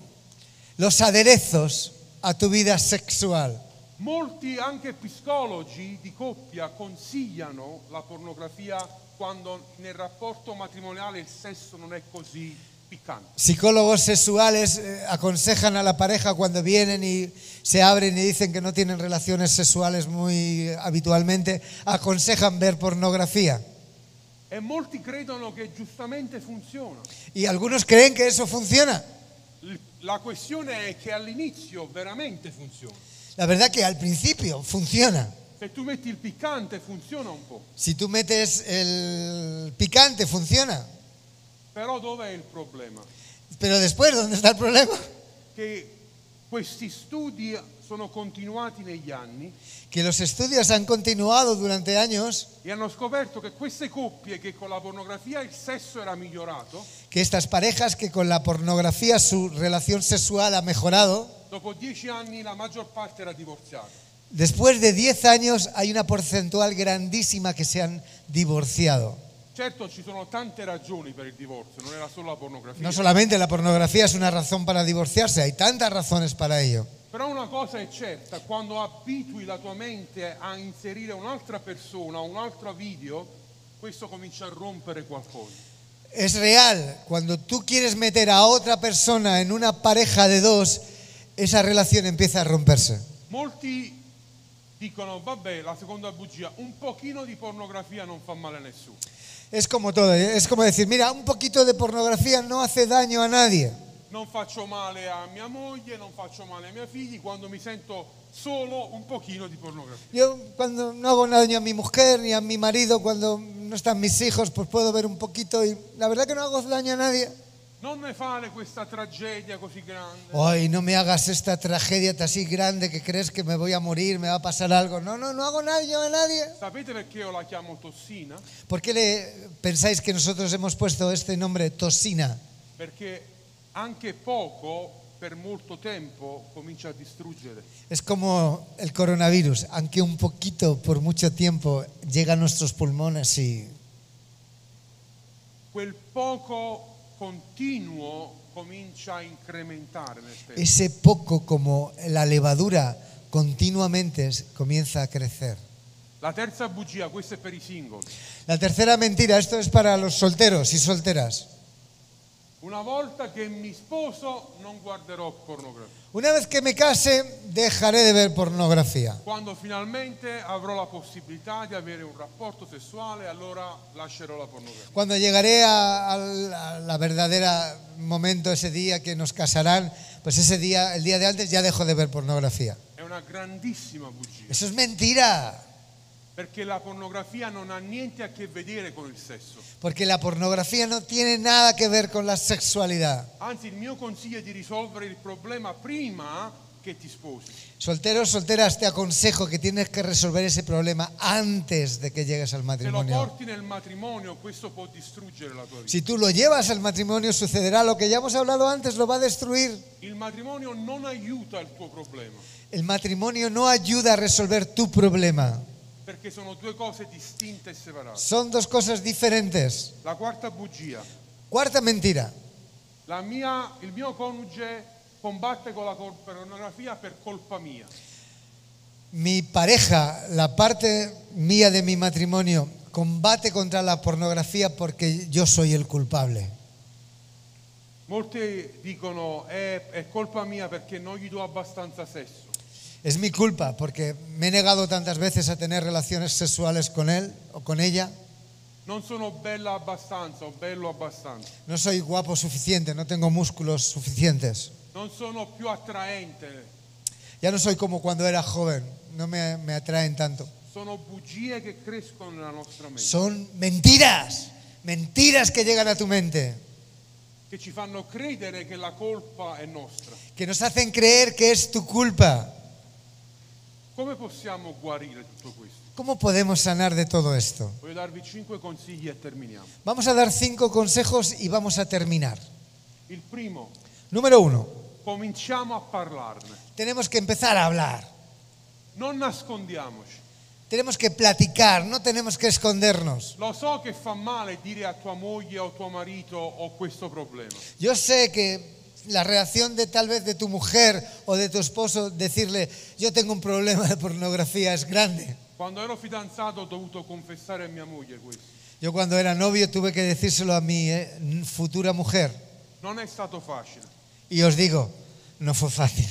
los aderezos a tu vida sexual. Molti anche psicologi di coppia consigliano la pornografia quando nel rapporto matrimoniale il sesso non è così piccante. Psicólogos sexuales eh, aconsejan a la pareja cuando vienen y se abren y dicen que no tienen relaciones sexuales muy habitualmente, aconsejan ver pornografía. E molti credono che giustamente funziona. Y algunos creen que eso funciona. La questione è che all'inizio veramente funziona. La verdad que al principio funciona. Se tu metti il piccante funziona un po', Si tú metes el picante, funciona. però dov'è il problema? Pero después, ¿dónde está el problema? Che questi studi sono continuati negli anni Que los estudios han continuado durante años, e hanno scoperto che queste coppie che con la pornografia il sesso era migliorato, que estas parejas que con la pornografía su relación sexual ha mejorado, dopo dieci anni la maggior parte era divorziata. después de 10 años hay una porcentual grandísima que se han divorciado. Certo ci sono tante ragioni per il divorzio, non era solo la pornografia. No solamente la pornografía es una razón para divorciarse, hay tantas razones para ello. Però una cosa è certa, quando abitui la tua mente a inserire un'altra persona, un altro video, questo comincia a rompere qualcosa. Es real, cuando tú quieres meter a otra persona en una pareja de dos, esa relación empieza a romperse. Molti dicono, vabbè, la seconda bugia, un pochino di pornografia non fa male a nessuno. Es como todo, es como decir, mira, un poquito de pornografía no hace daño a nadie. Non faccio male a mia moglie, non faccio male ai miei figli, quando mi sento solo un pochino di pornografia. Yo cuando no hago daño a mi mujer ni a mi marido, cuando no están mis hijos, pues puedo ver un poquito y la verdad que no hago daño a nadie. Non ne fare questa tragedia così grande. Ay, no me hagas esta tragedia así grande que crees que me voy a morir, me va a pasar algo. No, no, no hago daño a nadie. Tossina? ¿Por qué le pensáis que nosotros hemos puesto este nombre toxina? Perché anche poco, per molto tempo, comincia a distruggere. Es como el coronavirus, aunque un poquito por mucho tiempo llega a nuestros pulmones y Quel poco tempo. ese poco como la levadura continuamente comienza a crecer. La tercera mentira, esto es para los solteros y solteras. Una volta che mi sposo non guarderò pornografia. Una vez que me case, dejaré de ver pornografía. Quando finalmente avrò la possibilità di avere un rapporto sessuale, allora lascerò la pornografia. Cuando llegaré a, a la- a la verdadera momento, ese día que nos casarán, pues ese día, el día de antes, ya dejo de ver pornografía. È una grandissima bugia, Eso es mentira, perché la pornografia non ha niente a che vedere con il sesso. porque la pornografía no tiene nada que ver con la sexualidad. Anzi, il mio consiglio è di risolvere il problema prima che ti sposi. Solteros, solteras, te aconsejo que tienes que resolver ese problema antes de que llegues al Se lo matrimonio. porti nel matrimonio, questo può distruggere la tua vita. Si tú lo llevas al matrimonio, sucederá lo que ya hemos hablado antes, lo va a destruir. Il matrimonio non aiuta il tuo problema, El matrimonio no ayuda a resolver tu problema. Perché sono due cose distinte e separate. Son dos cosas diferentes. La quarta bugia. Cuarta mentira. La mia- il mio coniuge combatte con la pornografia per colpa mia. Mi pareja, la parte mía de mi matrimonio, combate contra la pornografía porque yo soy el culpable. Molti dicono è, è colpa mia perché non gli do abbastanza sesso. Es mi culpa porque me he negado tantas veces a tener relaciones sexuales con él o con ella. Non sono bella abbastanza o bello abbastanza. No soy guapo suficiente, no tengo músculos suficientes. Non sono più attraente. Ya no soy como cuando era joven, no me, me atraen tanto. Sono bugie che crescono nella nostra mente, Son mentiras, mentiras que llegan a tu mente, che ci fanno credere che la colpa è nostra. que nos hacen creer que es tu culpa. Come possiamo guarire tutto questo? ¿Cómo podemos sanar de todo esto? Voglio darvi cinque consigli e terminiamo. Vamos a dar cinco consejos y vamos a terminar. Il primo, Número uno, cominciamo a parlarne. tenemos que empezar a hablar, Non nascondiamoci. tenemos que platicar, no tenemos que escondernos. Lo so che fa male dire a tua moglie o tuo marito ho questo problema, Yo sé que la reacción de tal vez de tu mujer o de tu esposo decirle yo tengo un problema de pornografía es grande. Quando ero fidanzato ho dovuto confessare a mia moglie questo. Yo cuando era novio tuve que decírselo a mi eh, futura mujer Non è stato facile. y os digo, no fue fácil.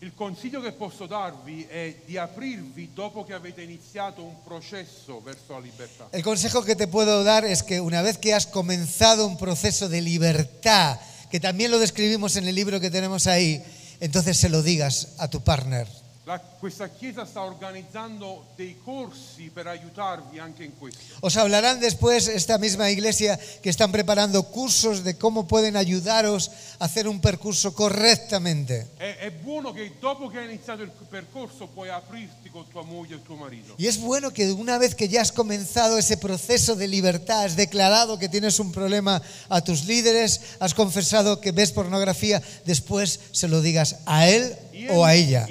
Il consiglio che posso darvi è di aprirvi dopo che avete iniziato un processo verso la libertà. El consejo que te puedo dar es que una vez que has comenzado un proceso de libertad, que también lo describimos en el libro que tenemos ahí, entonces se lo digas a tu partner. La- questa chiesa sta organizzando dei corsi per aiutarvi anche in questo. Os hablarán después esta misma iglesia que están preparando cursos de cómo pueden ayudaros a hacer un percurso correctamente. È, è buono che dopo che hai iniziato il percorso puoi aprirti con tua moglie e tuo marito. Y es bueno que una vez que ya has comenzado ese proceso de libertad, has declarado que tienes un problema a tus líderes, has confesado que ves pornografía, después se lo digas a él o a ella.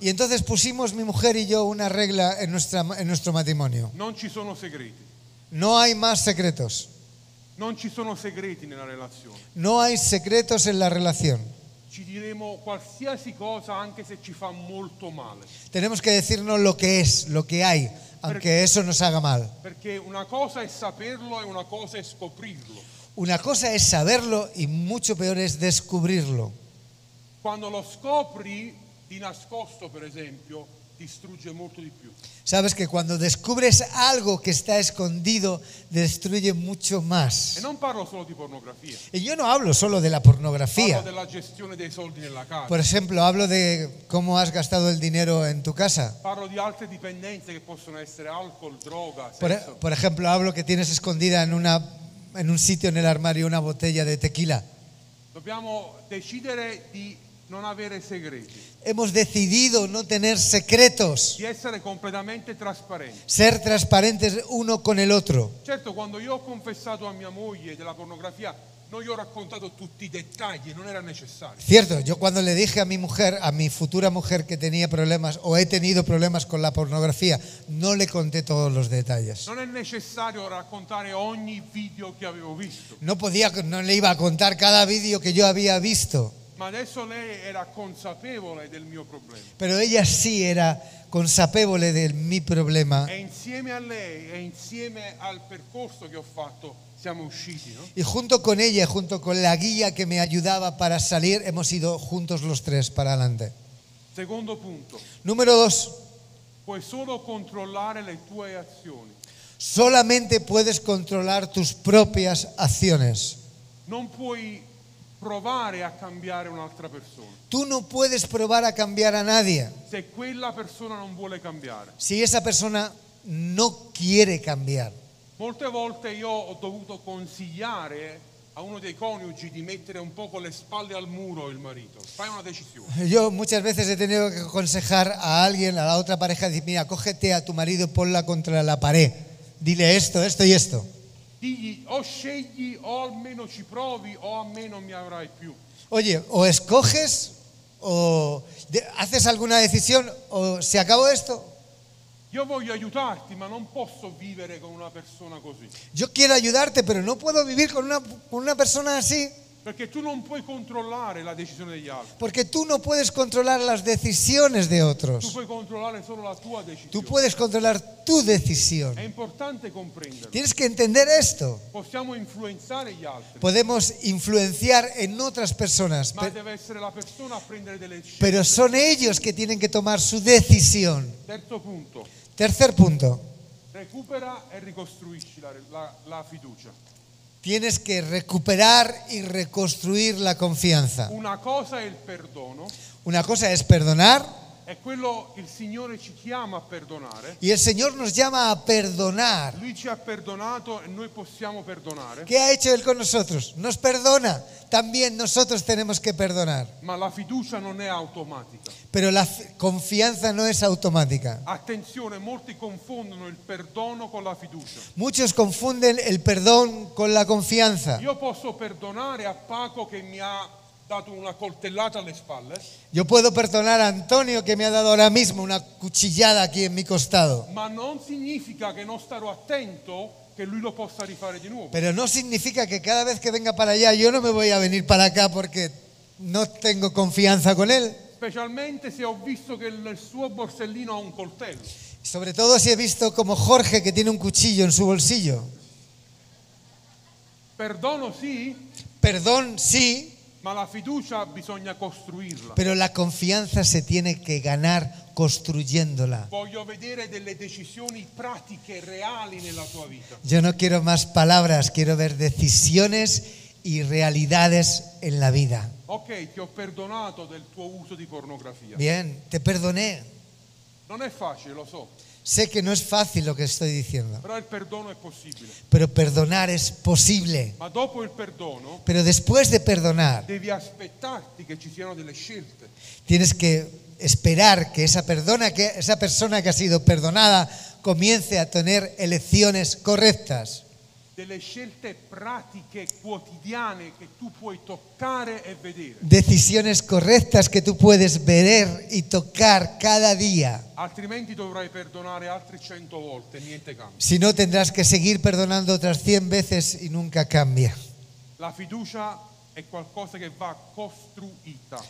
Y entonces pusimos mi mujer y yo una regla en, nuestra, en nuestro matrimonio. No hay más secretos. No hay secretos en la relación. Ci diremo qualsiasi cosa anche se ci fa molto male. Tenemos que decirnos lo que es, lo que hay, aunque eso nos haga mal. Perché una cosa è saperlo e una cosa è scoprirlo. Una cosa es saberlo y mucho peor es descubrirlo. Quando lo scopri di nascosto, per esempio, distrugge molto di più. Sabes que cuando descubres algo que está escondido, destruye mucho E más. non parlo solo di pornografia, Y yo no hablo solo de la parlo pornografía. della gestione dei soldi nella casa, Por ejemplo, hablo de cómo has gastado el dinero en tu casa. parlo di altre dipendenze che possono essere alcol, droga, Por, sesso. por ejemplo, hablo que tienes escondida en, una, en un sitio en el armario una botella de tequila. Dobbiamo decidere di non avere segreti, Hemos decidido no tener secretos, di essere completamente trasparenti. ser transparentes uno con el otro. Certo, quando io ho confessato a mia moglie della pornografia, non gli ho raccontato tutti i dettagli, non era necessario. Cierto, yo cuando le dije a mi mujer, a mi futura mujer que tenía problemas o he tenido problemas con la pornografía, no le conté todos los detalles. No podía, no le iba a contar cada vídeo que yo había visto. Pero ella sí era consapevole del mi problema. E insieme a lei e insieme al percorso che ho fatto no? Y junto con ella, junto con la guía que me ayudaba para salir, hemos ido juntos los tres para adelante. Secondo punto, Número dos, puoi solo controllare le tue azioni. solamente puedes controlar tus propias acciones. Non puoi provare a cambiare un'altra persona. Tú no puedes probar a cambiar a nadie Se quella persona non vuole cambiare. si esa persona no quiere cambiar. Molte volte io ho dovuto consigliare a uno dei coniugi di mettere un po' con le spalle al muro il marito. Fai una decisione. Yo muchas veces he tenido que aconsejar a alguien, a la otra pareja, decir, mira, cógete a tu marido, ponla contra la pared. Dile esto, esto y esto. Digli o scegli o almeno ci provi o a me non mi avrai più. Oye, o escoges o haces alguna decisión o se acabó esto. Io voglio aiutarti, ma non posso vivere con una persona così. Yo quiero ayudarte, pero no puedo vivir con una, con una persona así. Perché tu non puoi controllare la decisione degli altri. Porque tú no puedes controlar las decisiones de Tu otros. puoi controllare solo la tua decisione. Tú puedes controlar tu decisión. È importante comprenderlo. Tienes que entender esto. Possiamo influenzare gli altri, Podemos influenciar en otras personas, ma pe- deve essere la persona a prendere delle scelte. pero son ellos que tienen que tomar su decisión. Terzo punto, Tercer punto, recupera e ricostruisci la, la- la fiducia. tienes que recuperar y reconstruir la confianza. Una cosa è il perdono, Una cosa es perdonar è quello il Signore ci chiama a perdonare. y el Señor nos llama a perdonar. Lui ci ha perdonato e noi possiamo perdonare, ¿Qué ha hecho Él con nosotros? Nos perdona. También nosotros tenemos que perdonar. ma la fiducia non è automatica. Pero la confianza no es automática. Attenzione, molti confondono il perdono con la fiducia. Muchos confunden el perdón con la confianza. Io posso perdonare a Paco che mi ha dato una coltellata alle spalle, Yo puedo perdonar a Antonio que me ha dado ahora mismo una cuchillada aquí en mi costado. ma non significa che non starò attento che lui lo possa rifare di nuovo. Pero no significa que cada vez que venga para allá yo no me voy a venir para acá porque no tengo confianza con él. Specialmente se ho visto che nel suo borsellino ha un coltello. Sobre todo si he visto como Jorge que tiene un cuchillo en su bolsillo. Perdono sì, Perdón, sí, ma la fiducia bisogna costruirla. pero la confianza se tiene que ganar construyéndola. Voglio vedere delle decisioni pratiche, reali nella tua vita. Yo no quiero más palabras, quiero ver decisiones y realidades en la vida. Ok, ti ho perdonato del tuo uso di pornografia. Bien, te perdoné. Non è facile, lo so, Sé que no es fácil lo que estoy diciendo, pero perdonar es posible. Pero después de perdonar, tienes que esperar que esa, perdona, que esa persona que ha sido perdonada comience a tener elecciones correctas. Delle scelte pratiche quotidiane che tu puoi toccare e vedere. Decisiones correctas que tú puedes ver y tocar cada día. Altrimenti dovrai perdonare altre cento volte, niente cambia. Si no, tendrás que seguir perdonando otras 100 veces y nunca cambia. La fiducia è qualcosa che va costruita.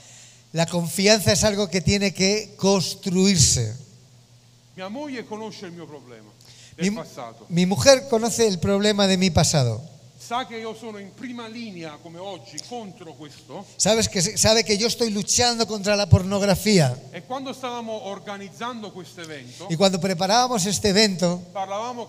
La confianza es algo que tiene que construirse. Mia moglie conosce il mio problema Mi, mi mujer conoce el problema de mi pasado. Sabes que sabe que yo estoy luchando contra la pornografía. e Y cuando preparábamos este evento, hablábamos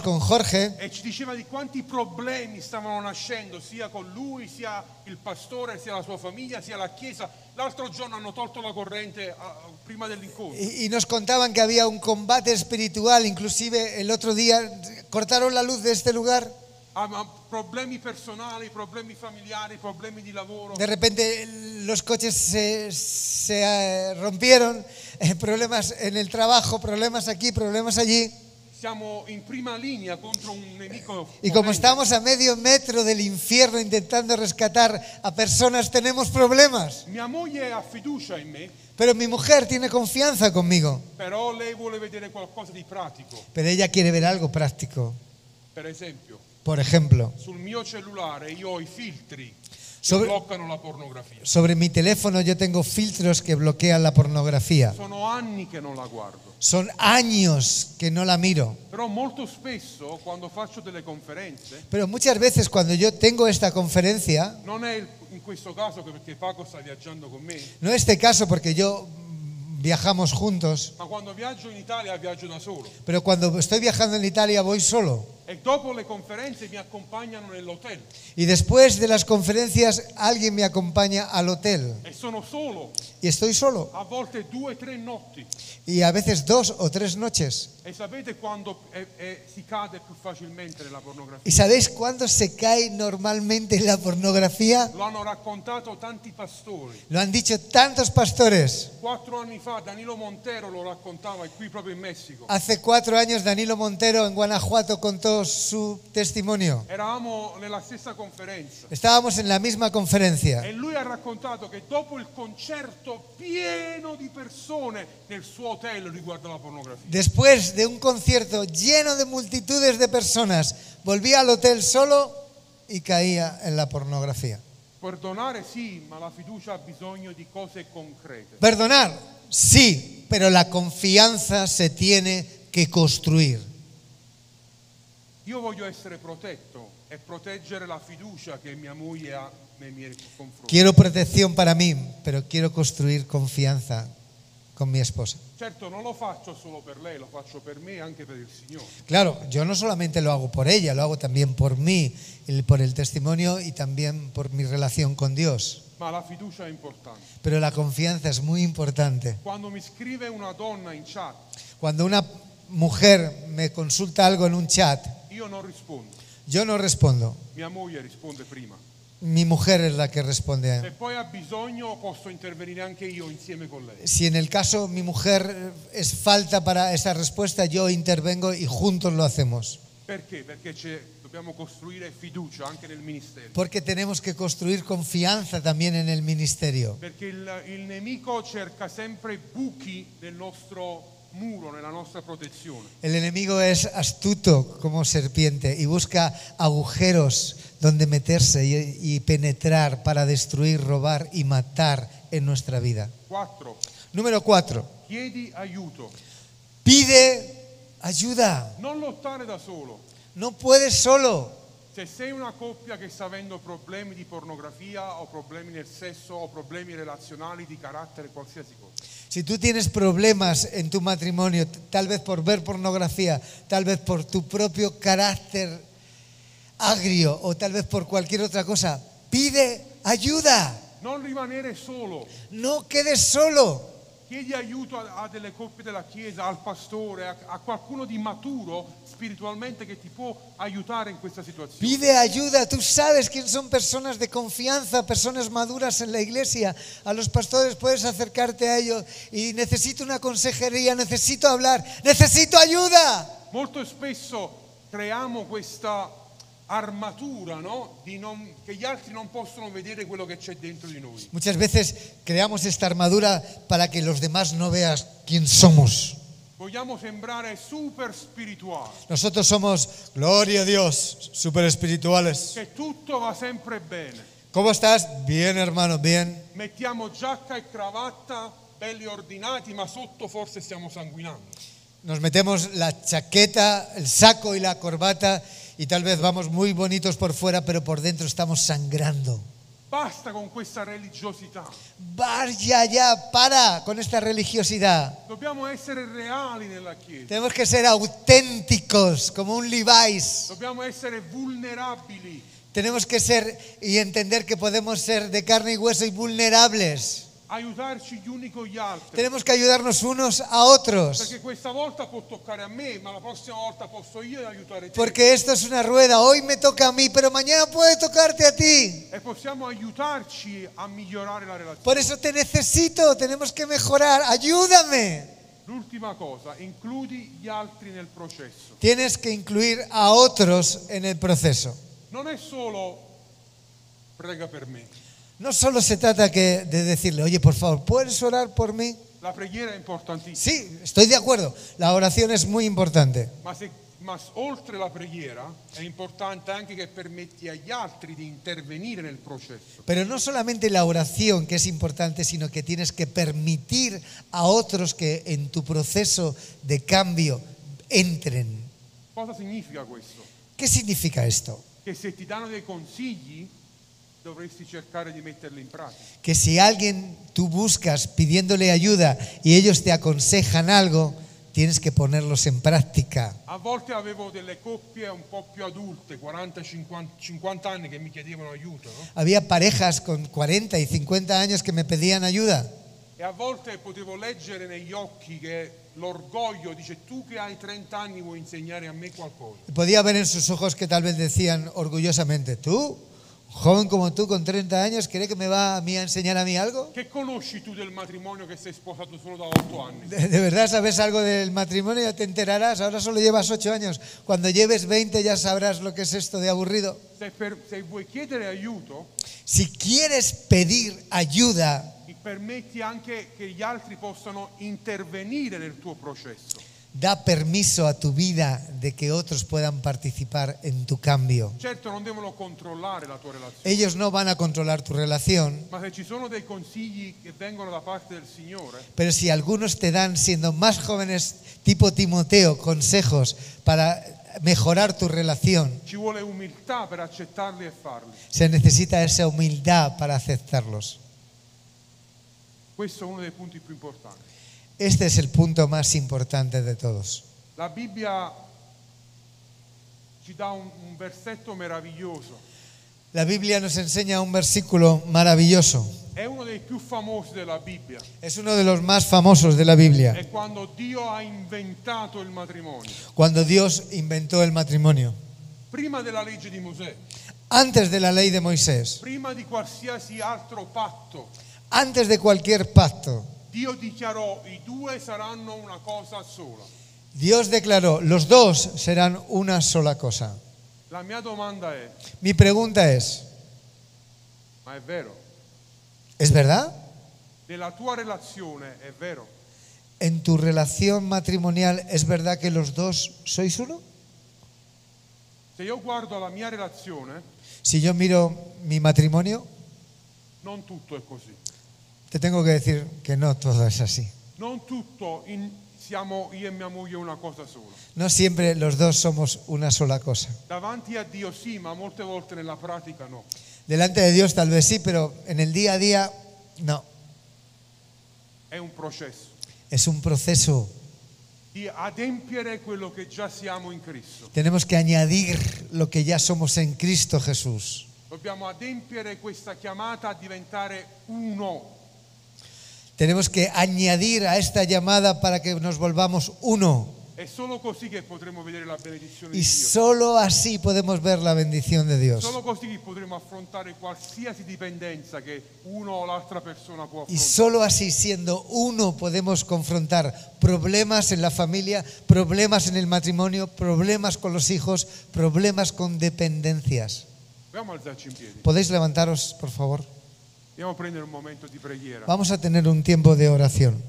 con Jorge e ci diceva di quanti problemi stavano nascendo sia con lui, sia il pastore, sia la sua famiglia, sia la chiesa. L'altro giorno hanno tolto la corrente ah, prima dell'incontro. y, y nos contaban que había un combate espiritual. Inclusive el otro día cortaron la luz de este lugar. Ah, problemi personali, problemi familiari, problemi di lavoro. De repente los coches se, se, eh, rompieron, eh, problemas en el trabajo, problemas aquí, problemas allí. Y como estamos a medio metro del infierno intentando rescatar a personas, tenemos problemas. Pero mi mujer tiene confianza conmigo. Pero ella quiere ver algo práctico. Por ejemplo, Sobre- bloccano la pornografia. Sobre mi teléfono yo tengo filtros que bloquean la pornografía. Sono anni che non la guardo. Son años que no la miro. Però molto spesso quando faccio delle conferenze, Pero muchas veces cuando yo tengo esta conferencia, non è il- in questo caso che perché Paco sta viaggiando con me, no este caso porque yo viajamos juntos, ma quando viaggio in Italia viaggio da solo. pero cuando estoy viajando en Italia voy solo. Y después de las conferencias alguien me acompaña al hotel y estoy solo. Y a veces dos o tres noches. Eh, eh? ¿Y sabéis cuándo se cae normalmente en la pornografía? Lo han dicho tantos pastores. Hace cuatro años Danilo Montero en Guanajuato contó su testimonio. Eravamo nella stessa conferenza Estábamos en la misma conferencia e lui ha raccontato che dopo il concerto pieno di persone nel suo hotel riguardo la pornografia. Después de un concierto lleno de multitudes de personas, volvía al hotel solo y caía en la pornografía. Perdonare sì, ma la fiducia ha bisogno di cose concrete. Perdonar, sí, pero la confianza se tiene que construir. Io voglio essere protetto e proteggere la fiducia che mia moglie ha nei miei confronti. Quiero protección para mí, pero quiero construir confianza con mi esposa. Certo non lo faccio solo per lei, lo faccio per me e anche per il Signore. Claro, yo no solamente lo hago por ella, lo hago también por mí, por el testimonio y también por mi relación con Dios. Ma la fiducia è importante. Pero la confianza es muy importante. Quando mi scrive una donna in chat, Cuando una mujer me consulta algo en un chat, io non rispondo. yo no respondo. Mia moglie risponde prima. Mi mujer es la que responde. Se poi ha bisogno posso intervenire anche io insieme con lei. Si en el caso mi mujer es falta para esa respuesta, yo intervengo y juntos lo hacemos. Perché? Perché c'è- dobbiamo costruire fiducia anche nel ministero. Porque tenemos que construir confianza también en el ministerio. Perché il, il nemico cerca sempre buchi nel nostro El enemigo es astuto como serpiente y busca agujeros donde meterse y, y penetrar para destruir, robar y matar en nuestra vida. 4. Número cuatro, Chiedi aiuto. pide ayuda. No puedes solo. Se sei una coppia che sta avendo problemi di pornografia o problemi nel sesso o problemi relazionali di carattere, qualsiasi cosa, Si tú tienes problemas en tu matrimonio, tal vez por ver pornografía, tal vez por tu propio carácter agrio o tal vez por cualquier otra cosa, pide ayuda. non rimanere solo. No quedes solo. Chiedi aiuto a, a delle coppie della Chiesa, al pastore, a, a qualcuno di maturo spiritualmente che ti può aiutare in questa situazione. Pide ayuda. Tú sabes quién son personas de confianza, personas maduras en la iglesia. A los pastores puedes acercarte a ellos y necesito una consejería, necesito hablar, necesito ayuda. Molto spesso creiamo questa armatura, no? Di non- che gli altri non possono vedere quello che c'è dentro di noi. Muchas veces creamos esta armadura para que los demás no veas quién somos. Vogliamo sembrare super spirituali, Nosotros somos, gloria a Dios, super espirituales. che tutto va sempre bene. ¿Cómo estás? Bien, hermano, bien. Mettiamo giacca e cravatta, belli ordinati, ma sotto forse stiamo sanguinando. Nos metemos la chaqueta, el saco y la corbata y tal vez vamos muy bonitos por fuera, pero por dentro estamos sangrando. Basta con questa religiosità. Vaya ya, para con esta religiosidad. Dobbiamo essere reali nella Chiesa. Tenemos que ser auténticos, como un Levi's. Dobbiamo essere vulnerabili. Tenemos que ser y entender que podemos ser de carne y hueso y vulnerables. Tenemos que ayudarnos unos a otros. Porque esto es una rueda. Hoy me toca a mí, pero mañana puede tocarte a ti. E. Por eso te necesito. Tenemos que mejorar. Ayúdame. L'ultima cosa, includi gli altri nel processo. Tienes que incluir a otros en el proceso. Non è solo prega per me. No solo se trata que de decirle, oye, por favor, ¿puedes orar por mí? La preghiera è importantissima, Sí, estoy de acuerdo. La oración es muy importante. ma se Ma oltre la preghiera è importante anche che permetti agli altri di intervenire nel processo. Pero no solamente la oración, que es importante, sino que tienes que permitir a otros que en tu proceso de cambio entren. Cosa significa questo? ¿Qué significa esto? Che se ti danno dei consigli Que si alguien tú buscas pidiéndole ayuda y ellos te aconsejan algo, tienes que ponerlos en práctica. A volte avevo delle coppie un po' più adulte, 40, 50, 50 anni, che mi chiedevano aiuto, no? Había parejas con 40 y 50 años que me pedían ayuda. E a volte potevo leggere negli occhi che l'orgoglio dice tu che hai 30 anni vuoi insegnare a me qualcosa. Y podía ver en sus ojos que tal vez decían orgullosamente, ¿tú? Joven como tú con 30 años, ¿cree que me va a mí a enseñar a mí algo? Che conosci tu del matrimonio che sei sposato solo da 8 anni? ¿De, de verdad sabes algo del matrimonio? Ya te enterarás. Ahora solo llevas 8 años. Cuando lleves 20 ya sabrás lo que es esto de aburrido. Se, per- se vuoi chiedere aiuto, Si quieres pedir ayuda, ti permetti anche che gli altri possano intervenire nel tuo processo. Da permiso a tu vida de que otros puedan participar en tu cambio. Certo non devono controllare la tua relazione, Ellos no van a controlar tu relación, ma se ci sono dei consigli che vengono da parte del Signore, pero si algunos te dan, siendo más jóvenes, tipo Timoteo, consejos para mejorar tu relación, ci vuole umiltà per accettarli e farli. se necesita esa humildad para aceptarlos. Questo è uno dei punti più importanti. Este es el punto más importante de todos. La Bibbia ci dà un, un versetto meraviglioso, La Biblia nos enseña un versículo maravilloso. è uno dei più famosi della Bibbia. Es uno de los más famosos de la Biblia. È quando Dio ha inventato il matrimonio. Cuando Dios inventó el matrimonio. Prima della legge di Mosè, Antes de la ley de Moisés, prima di qualsiasi altro patto, antes de cualquier pacto, Dio dichiarò i due saranno una cosa sola. Dios declaró, los dos serán una sola cosa. La mia domanda è, Mi pregunta es, ma è vero? ¿es verdad? Nella tua relazione è vero? ¿En tu relación matrimonial es verdad que los dos sois uno? Se io guardo la mia relazione, Si yo miro mi matrimonio, non tutto è così. Te tengo que decir que no todo es así. Non tutto in- siamo io e mia moglie una cosa sola. No siempre los dos somos una sola cosa. Davanti a Dio sì, ma molte volte nella pratica no. Delante de Dios tal vez sí, pero en el día a día no. È un processo Es un proceso. di adempiere quello che già siamo in Cristo. Tenemos que añadir lo que ya somos en Cristo Jesús. Dobbiamo adempiere questa chiamata a diventare uno. Tenemos que añadir a esta llamada para que nos volvamos uno. Solo così che potremo vedere la benedizione Y di Dio. solo así podemos ver la bendición de Dios. Solo così che potremo affrontare qualsiasi dipendenza che uno o l'altra persona può Y affrontare. solo así, siendo uno, podemos confrontar problemas en la familia, problemas en el matrimonio, problemas con los hijos, problemas con dependencias. Dobbiamo alzarci in piedi. ¿Podéis levantaros, por favor? Vamos a tener un tiempo de oración.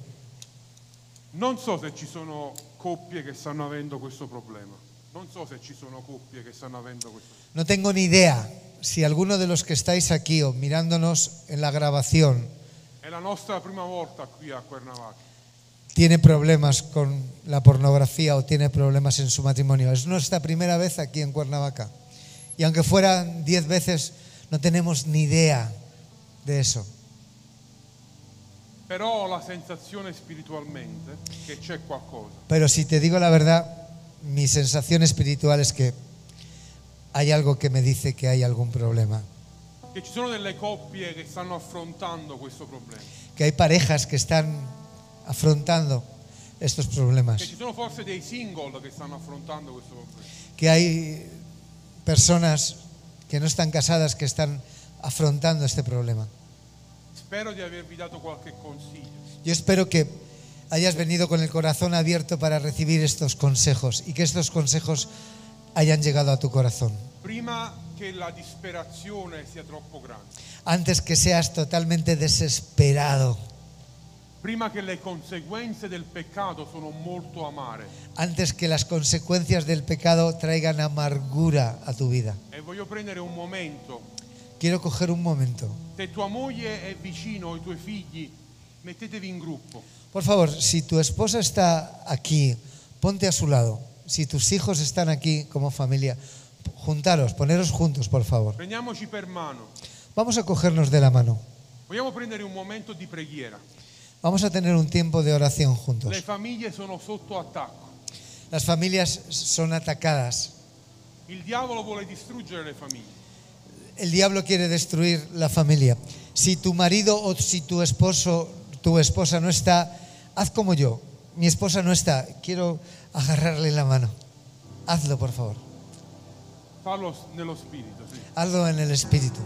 Non so se ci sono coppie che stanno avendo questo problema. Non so se ci sono coppie che stanno avendo questo problema. No tengo ni idea si alguno de los que estáis aquí o mirándonos en la grabación È la nostra prima volta qui a Cuernavaca. tiene problemas con la pornografía o tiene problemas en su matrimonio. Es nuestra primera vez aquí en Cuernavaca. Y aunque fueran diez veces, no tenemos ni idea de eso. Però ho la sensazione spiritualmente che c'è qualcosa. Pero si te digo la verdad, mi sensación espiritual es que hay algo que me dice que hay algún problema. Che ci sono delle coppie che stanno affrontando questo problema. Que hay parejas que están afrontando estos Che problemas. ci sono forse dei single che stanno affrontando questo problema. Que hay personas que no están casadas que están afrontando este problema. Spero di avervi dato qualche consiglio. Yo espero que hayas venido con el corazón abierto para recibir estos consejos y que estos consejos hayan llegado a tu corazón. Prima che la disperazione sia troppo grande. Antes que seas totalmente desesperado. prima che le conseguenze del peccato sono molto amare. antes que las consecuencias del pecado traigan amargura a tu vida. E voglio prendere un momento. Quiero coger un momento. Se tua moglie è vicino o i tuoi figli, mettetevi in gruppo. Por favor, si tu esposa está aquí, ponte a su lado. Si tus hijos están aquí como familia, juntaros, poneros juntos, por favor. Prendiamoci per mano. Vamos a cogernos de la mano. Vogliamo prendere un momento di preghiera. Vamos a tener un tiempo de oración juntos. Le famiglie sono sotto attacco. Las familias son atacadas. Il diavolo vuole distruggere le famiglie. El diablo quiere destruir la familia. Si tu marido o si tu esposo, tu esposa no está, haz como yo. Mi esposa no está, quiero agarrarle la mano. Hazlo, por favor. Fallo nello spirito. sì. Hazlo en el espíritu.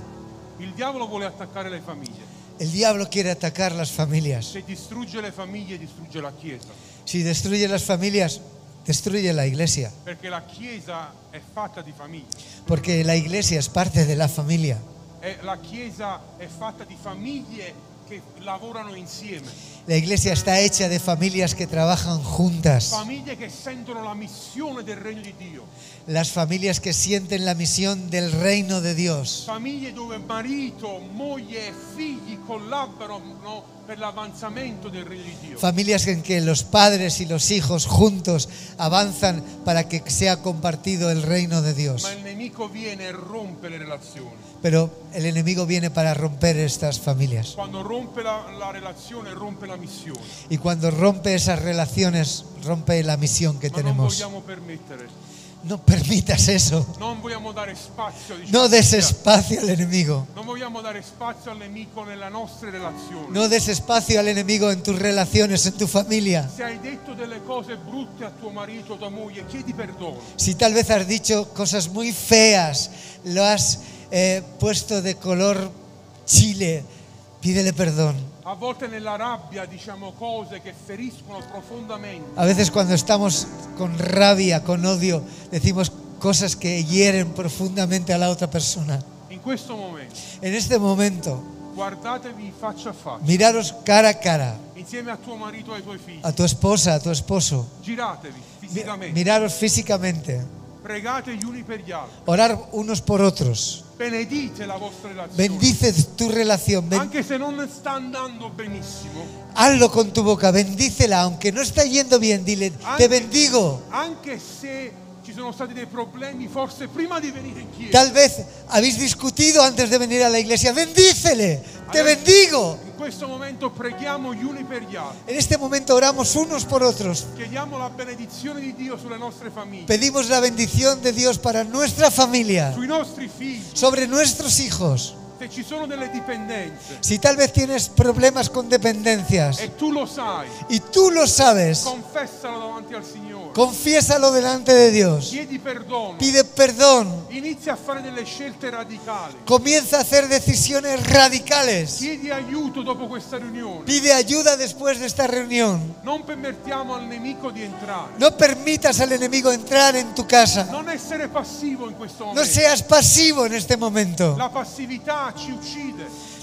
Il diavolo vuole attaccare le famiglie. El diablo quiere atacar las familias. Se distrugge le famiglie, distrugge la Chiesa. Si destruye las familias, destruye la iglesia. Perché la Chiesa è fatta di famiglie. Porque la iglesia es parte de la familia. E la Chiesa è fatta di famiglie che lavorano insieme. La iglesia está hecha de familias que trabajan juntas. Las familias que sienten la misión del reino de Dios. Famiglie dove marito, moglie e figli collaborano. Familias en que los padres y los hijos juntos avanzan para que sea compartido el reino de Dios. Pero el enemigo viene para romper estas familias. Quando rompe la, la relazione, rompe la. Y cuando rompe esas relaciones, rompe la misión que tenemos. No permitas eso. No des espacio al enemigo. No des espacio al enemigo en tus relaciones, en tu familia. Si tal vez has dicho cosas muy feas, lo has eh, puesto de color chile, pídele perdón. A veces cuando estamos con rabia, con odio, decimos cosas que hieren profundamente a la otra persona. En este momento, miraros cara a cara, a e a tu esposa, a tu esposo, miraros físicamente, Orar unos por otros. Bendice tu relación, hazlo con tu boca, bendícela, aunque no está yendo bien, dile, te bendigo. Tal vez habéis discutido antes de venir a la iglesia, bendícele, te bendigo. Altri. En este momento oramos unos por otros. Pedimos la bendición de Dios para nuestra familia, sobre nuestros hijos. Se ci sono delle dipendenze Si tal vez tienes problemas con dependencias e tu lo sai, y tú lo sabes, confessalo davanti al Signore. confiésalo delante de Dios. Chiedi perdono. Pide perdón. Inizia a fare delle scelte radicali. Comienza a hacer decisiones radicales. Chiedi aiuto dopo questa riunione. Pide ayuda después de esta reunión. Non permettiamo al nemico di entrare. No permitas al enemigo entrar en tu casa. Non essere passivo in questo No seas pasivo en este momento. La passività.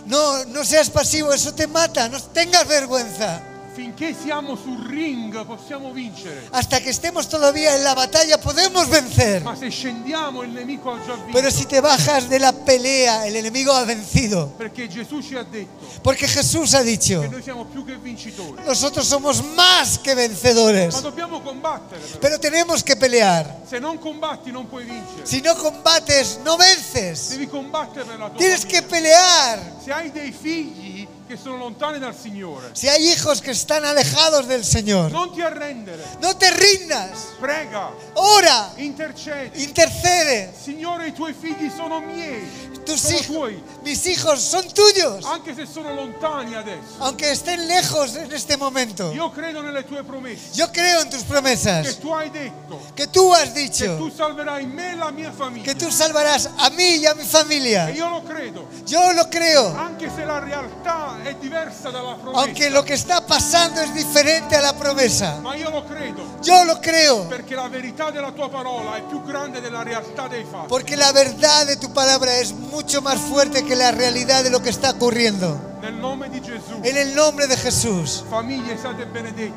No, no seas pasivo, eso te mata. No tengas vergüenza. Finché siamo sul ring possiamo vincere. Hasta que estemos todavía en la batalla podemos vencer. Ma se scendiamo il nemico ha già vinto. Pero si te bajas de la pelea, el enemigo ha vencido. Perché Gesù ci ha detto Porque Jesús ha dicho, che noi siamo più che vincitori. nosotros somos más que vencedores. Ma dobbiamo combattere. però. Pero tenemos que pelear. Se non combatti non puoi vincere. Si no combates, no vences. Devi combattere per la tua Tienes que pelear. Se hai dei figli che sono lontani dal Signore, Si hay hijos que están alejados del Señor, non ti arrendere. no te rindas. Prega, Ora, intercedi. intercede. Signore, i tuoi figli sono miei. Tus hijos, mis hijos son tuyos. Anche se sono lontani adesso. Aunque estén lejos en este momento. Io credo nelle tue promesse. Yo creo en tus Che promesas. tu hai detto Que tú has che dicho tu salverai me la mia famiglia. que tú salvarás a mí y a mi E familia. io lo credo. Yo lo creo. Anche se la realtà è diversa dalla promessa. Aunque lo que está pasando es diferente a la promesa. Ma io lo credo. Yo lo creo. Perché la verità della tua parola è più grande della realtà dei fatti. Porque la verdad de tu palabra es mucho más fuerte que la realidad de lo que está ocurriendo. Nel nome di Gesù. En el nombre de Jesús. Famiglie siate benedette.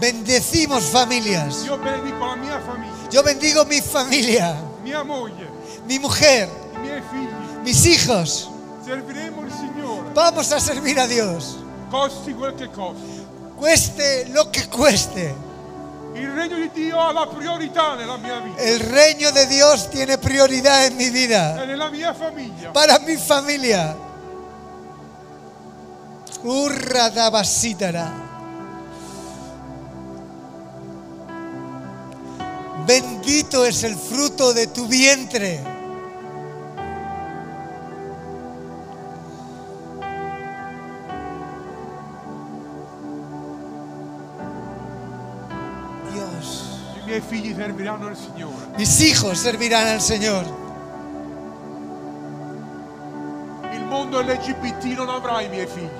Bendecimos familias. Io benedico la mia famiglia, Yo bendigo mi familia, mia moglie, mi mujer, i miei figli. mis hijos. Serviremo il Signore, Vamos a servir a Dios. costi quel che costi. Cueste lo que cueste. Il regno di Dio ha la priorità nella mia vita El reino de Dios tiene prioridad en mi e vida. nella mia famiglia. Para mi familia. Urra da basítara. Bendito es el fruto de tu vientre. Mis hijos servirán al Señor. Il mondo LGBT non avrà i miei figli.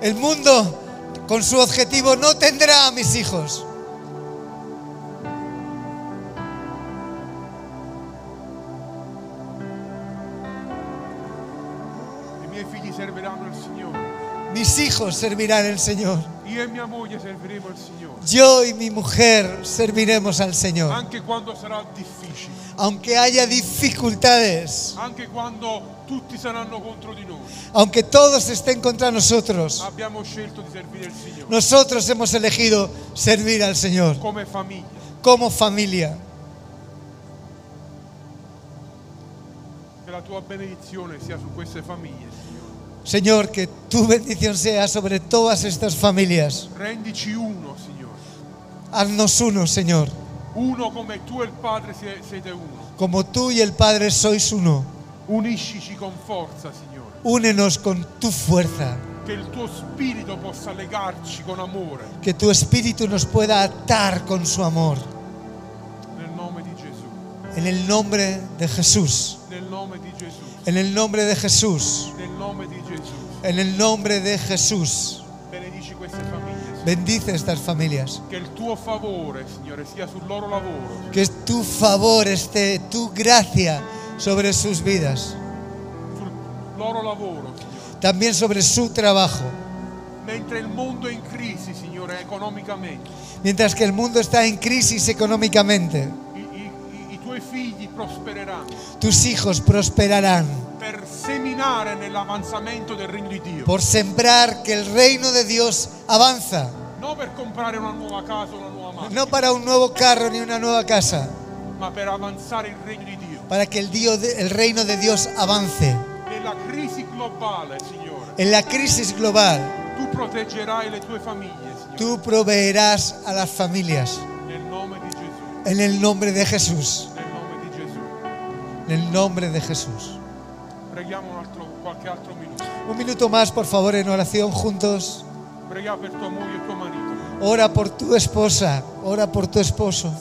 El mundo con su objetivo no tendrá a mis hijos. Mis hijos servirán al Señor. Yo y mi mujer serviremos al Señor. Aunque haya dificultades, anche quando tutti saranno contro di noi, aunque todos estén contra nosotros, nosotros hemos elegido servir al Señor come famiglia. como familia. Che la tua benedizione sia su queste famiglie, Signore. Señor, que tu bendición sea sobre todas estas familias. Rendici uno, Signore. Haznos uno, Señor, Uno come tu e il Padre sie- siete uno. como tú y el Padre sois uno. Uniscici con forza, Signore. Únenos con tu fuerza. Che il tuo spirito possa legarci con amore. Que tu espíritu nos pueda atar con su amor. Nel nome di Gesù. En el nombre de Jesús. Nel nome di Gesù. En el nombre de Jesús. En el nombre de Jesús. Benedici queste famiglie. Signore. Bendice estas familias. Che il tuo favore, Signore, sia sul loro lavoro, Que tu favor esté, tu gracia sobre sus vidas. sul loro lavoro, Signore. También sobre su trabajo. Mentre il mondo è in crisi, Signore, economicamente, Mientras que el mundo está en crisis económicamente, i, i- i- i tuoi figli tus hijos prosperarán per seminare nell'avanzamento del regno di Dio. por sembrar que el reino de Dios avanza. Non per comprare una nuova casa o una nuova macchina, No para un nuevo carro ni una nueva casa, ma per avanzare il regno di Dio. para que el, Dio- el reino de Dios avance. Nella crisi globale, Signore, En la crisis global, tu proteggerai le tue famiglie, Signore, tú proveerás a las familias. nel nome di Gesù, En el nombre de Jesús. nel nome di Gesù. En el nombre de Jesús. Preghiamo un Un minuto más, por favor, en oración juntos. Ora por tu esposa, ora por tu esposo.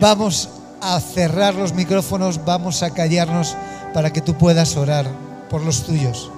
Vamos a cerrar los micrófonos, vamos a callarnos para que tú puedas orar por los tuyos.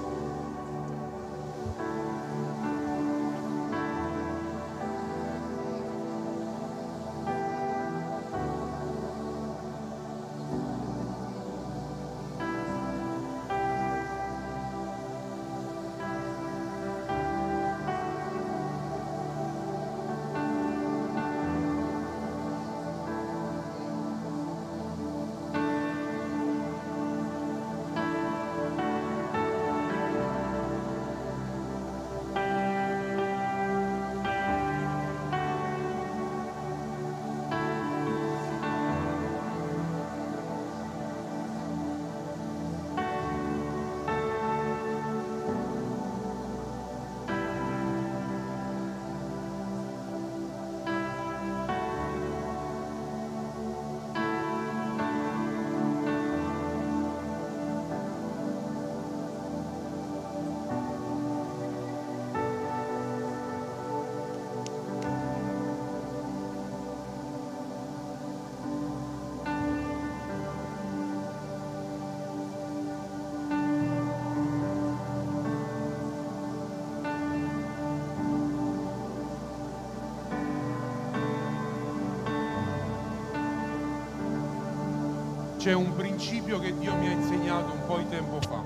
C'è un principio che Dio mi ha insegnato un po' di tempo fa.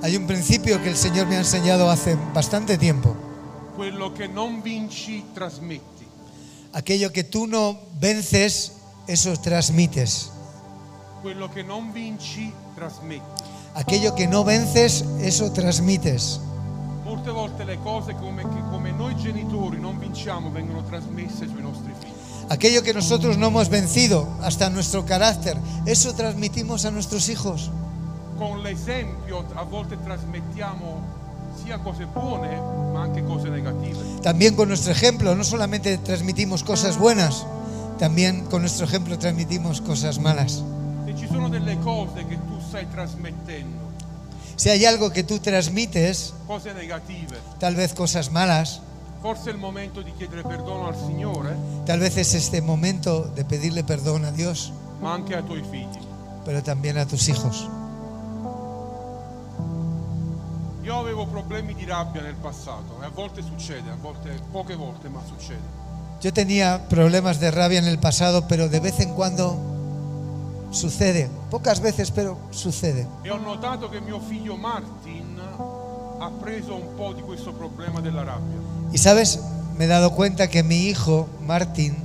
Hay un principio que el Señor me ha enseñado hace bastante tiempo. Quello che non vinci, trasmetti. Aquello que tú no vences, eso transmites. Quello che non vinci, trasmetti. Aquello que no vences, eso transmites. Molte volte le cose come, che come noi genitori non vinciamo vengono trasmesse sui nostri figli. Aquello que nosotros no hemos vencido, hasta nuestro carácter, eso transmitimos a nuestros hijos. Con l'esempio a volte trasmettiamo sia cose buone ma anche cose negative. También con nuestro ejemplo, no solamente transmitimos cosas buenas, también con nuestro ejemplo transmitimos cosas malas. Se ci sono delle cose che tu stai trasmettendo, Si hay algo que tú transmites, cose negative, tal vez cosas malas, forse è il momento di chiedere perdono al Signore, tal vez es este momento de pedirle perdón a Dios, ma anche ai tuoi figli. pero también a tus hijos. Io avevo problemi di rabbia nel passato e a volte succede, a volte poche volte, ma succede. Yo tenía problemas de rabia en el pasado, pero de vez en cuando sucede. Pocas veces, pero sucede. E ho notato che mio figlio Martin ha preso un po' di questo problema della rabbia. Y sabes, me he dado cuenta que mi hijo, Martín,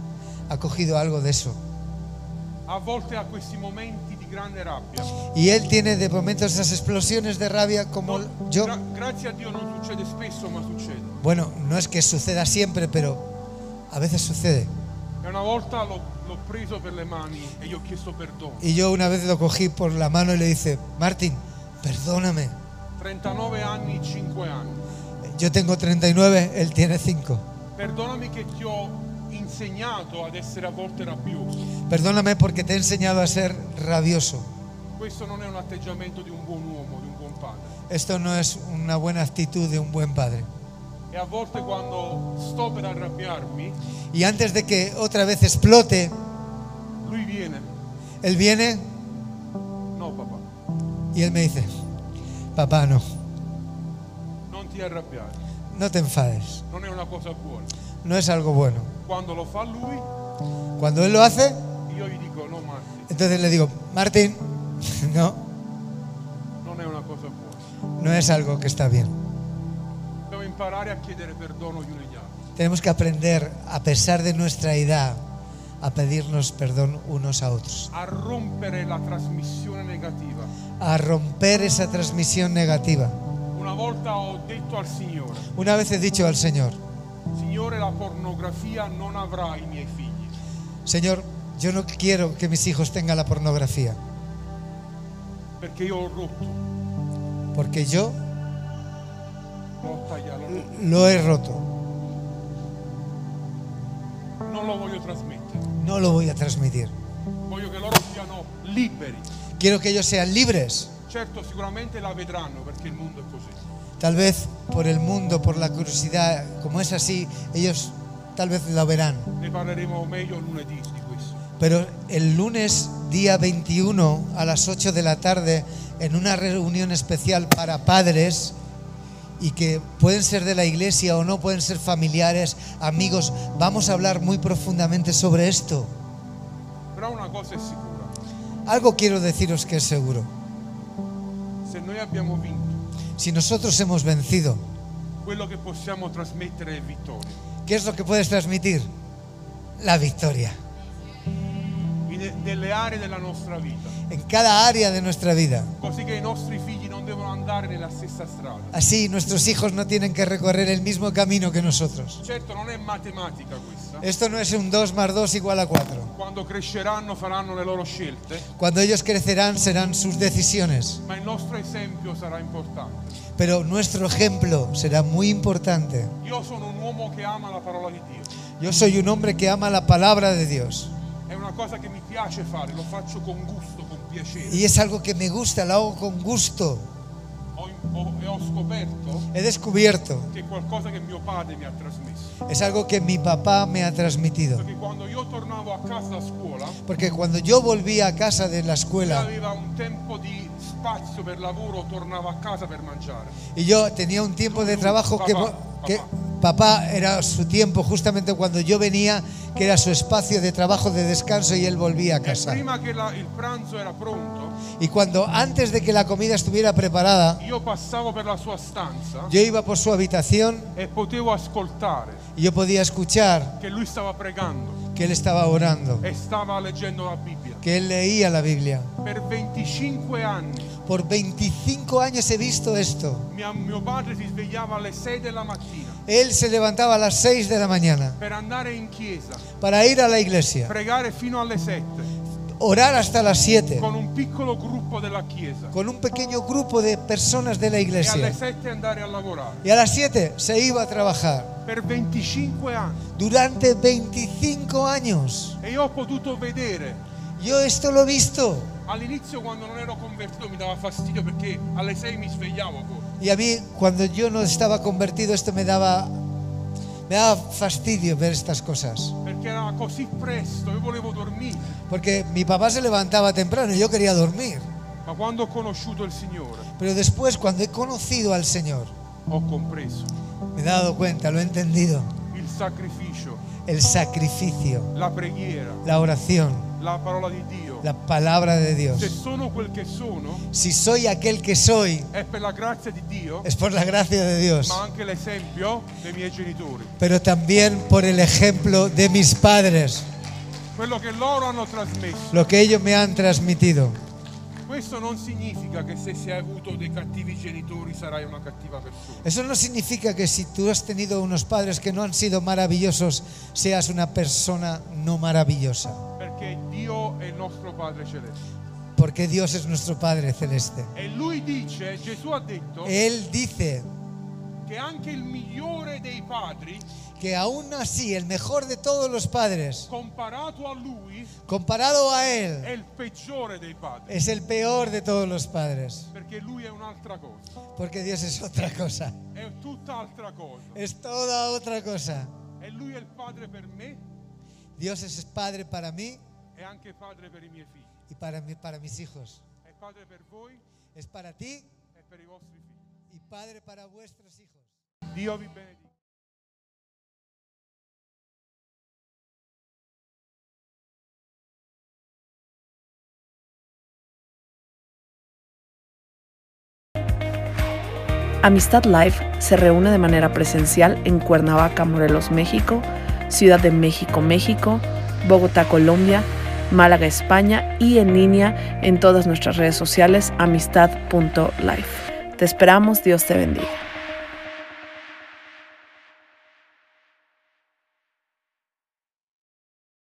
ha cogido algo de eso. A volte ha questi momenti di grande rabbia. Y él tiene de momentos esas explosiones de rabia como No, yo. gra- grazie a Dio non succede spesso, ma succede. Bueno, no es que suceda siempre, pero a veces sucede. E una volta l'ho preso per le mani e gli ho chiesto perdono. Y yo una vez lo cogí por la mano y le dice, Martín, perdóname. 39 anni, 5 anni. Yo tengo 39, él tiene 5. Perdonami che ti ho insegnato ad essere a volte rabbioso. Perdóname porque te he enseñado a ser rabioso. Questo non è un atteggiamento di un buon uomo, di un buon padre. Esto no es una buena actitud de un buen padre. E a volte quando sto per arrabbiarmi, Y antes de que otra vez explote, lui viene. él viene No papà, y él me dice, papá, no, ti arrabbiare. no te enfades. Non è una cosa buona. No es algo bueno. Quando lo fa lui, Cuando él lo hace, io gli dico no entonces le digo, Martín, no, non è una cosa buona. no es algo que está bien. Dobbiamo imparare a chiedere perdono gli uni agli altri. Tenemos que aprender, a pesar de nuestra edad, a pedirnos perdón unos a otros, a rompere la trasmissione negativa. a romper esa transmisión negativa. Una volta ho detto al Signore, Una vez he dicho al Señor, Signore la pornografia non avrà i miei figli, Señor, yo no quiero que mis hijos tengan la pornografía, perché io ho rotto, porque yo l'ho tagliato, l'ho rotto. lo he roto, non lo voglio trasmettere. no lo voy a transmitir. Voglio che loro siano liberi. Quiero que ellos sean libres, Certo, sicuramente la vedranno perché il mondo è così. Tal vez por el mundo, por la curiosidad, como es así, ellos tal vez lo verán. Pero el lunes día 21 a las 8 de la tarde, en una reunión especial para padres, y que pueden ser de la iglesia o no, pueden ser familiares, amigos, vamos a hablar muy profundamente sobre esto. Però una cosa è sicura, Algo quiero deciros que es seguro. se noi abbiamo vinto, Si nosotros hemos vencido, vittoria. ¿qué es lo que puedes transmitir? La victoria. En cada área de nuestra vida. Devono andare nella stessa strada. Así nuestros hijos no tienen que recorrer el mismo camino que nosotros. Certo non è matematica questa. Esto no es un 2 más 2 igual a 4. Quando cresceranno faranno le loro scelte, Cuando ellos crecerán serán sus decisiones, ma il nostro esempio sarà importante. pero nuestro ejemplo será muy importante. Io sono un uomo che ama la parola di Dio. Yo soy un hombre que ama la palabra de Dios È una cosa che mi piace fare, lo faccio con gusto, con piacere. y es algo que me gusta, lo hago con gusto. He descubierto, es algo que mi papá me ha transmitido. Porque cuando yo volvía a casa de la escuela y yo tenía un tiempo de trabajo que, que papá era su tiempo justamente cuando yo venía que era su espacio de trabajo, de descanso y él volvía a casa. prima che la- il pranzo era pronto, Y cuando antes de que la comida estuviera preparada, io passavo per la sua stanza yo iba por su habitación e potevo ascoltare y yo podía escuchar che lui stava pregando que él estaba orando, e stava leggendo la Bibbia. que él leía la Biblia. Per 25 anni Por 25 años he visto esto. mia- mio padre si svegliava alle 6 della mattina Él se levantaba a las 6 de la mañana per andare in chiesa, para ir a la iglesia, pregare fino alle 7 orar hasta las 7 con un piccolo gruppo della chiesa con un pequeño grupo de personas de la e alle iglesia. 7 andare a lavorare. Y a las 7 se iba a trabajar. Per 25 anni. Durante 25 años. E io ho potuto vedere Yo esto lo he visto. All'inizio quando non ero convertito mi dava fastidio perché alle 6 mi svegliavo. Y a mí, cuando yo no estaba convertido, esto me daba, me daba fastidio ver estas cosas. Perché era così presto, io volevo dormire. Porque mi papá se levantaba temprano y yo quería dormir. Ma quando ho conosciuto il Signore Pero después, cuando he conocido al Señor, ho compreso me he dado cuenta, lo he entendido. il sacrificio, El sacrificio, la preghiera, la oración, la parola di Dio. la palabra de Dios. Se sono quel che sono Si soy aquel que soy, è per la grazia di Dio, es por la gracia de Dios, ma anche l'esempio dei miei genitori. pero también por el ejemplo de mis padres, Quello che loro hanno trasmesso. lo que ellos me han transmitido. Questo non significa che se si hai avuto dei cattivi genitori sarai una cattiva persona. Eso no significa que si tú has tenido unos padres que no han sido maravillosos, seas una persona no maravillosa. Perché Dio è il nostro Padre Celeste. Porque Dios es nuestro Padre celeste. E lui dice, Gesù ha detto, Él dice che anche il migliore dei padri, que aún así el mejor de todos los padres, comparato a lui, comparado a Él, è il peggiore dei padri. es el peor de todos los padres. Perché lui è un'altra cosa, Porque Dios es otra cosa. è tutt'altra cosa. Es toda otra cosa. E lui è il padre per me Dios es Padre para mí y para, mí, para mis hijos. Es para ti e y Padre para vuestros hijos. Dio vi benedica. Amistad Live se reúne de manera presencial en Cuernavaca, Morelos, México, Ciudad de México, México, Bogotá, Colombia, Málaga, España y en línea en todas nuestras redes sociales amistad.life. Te esperamos, Dios te bendiga.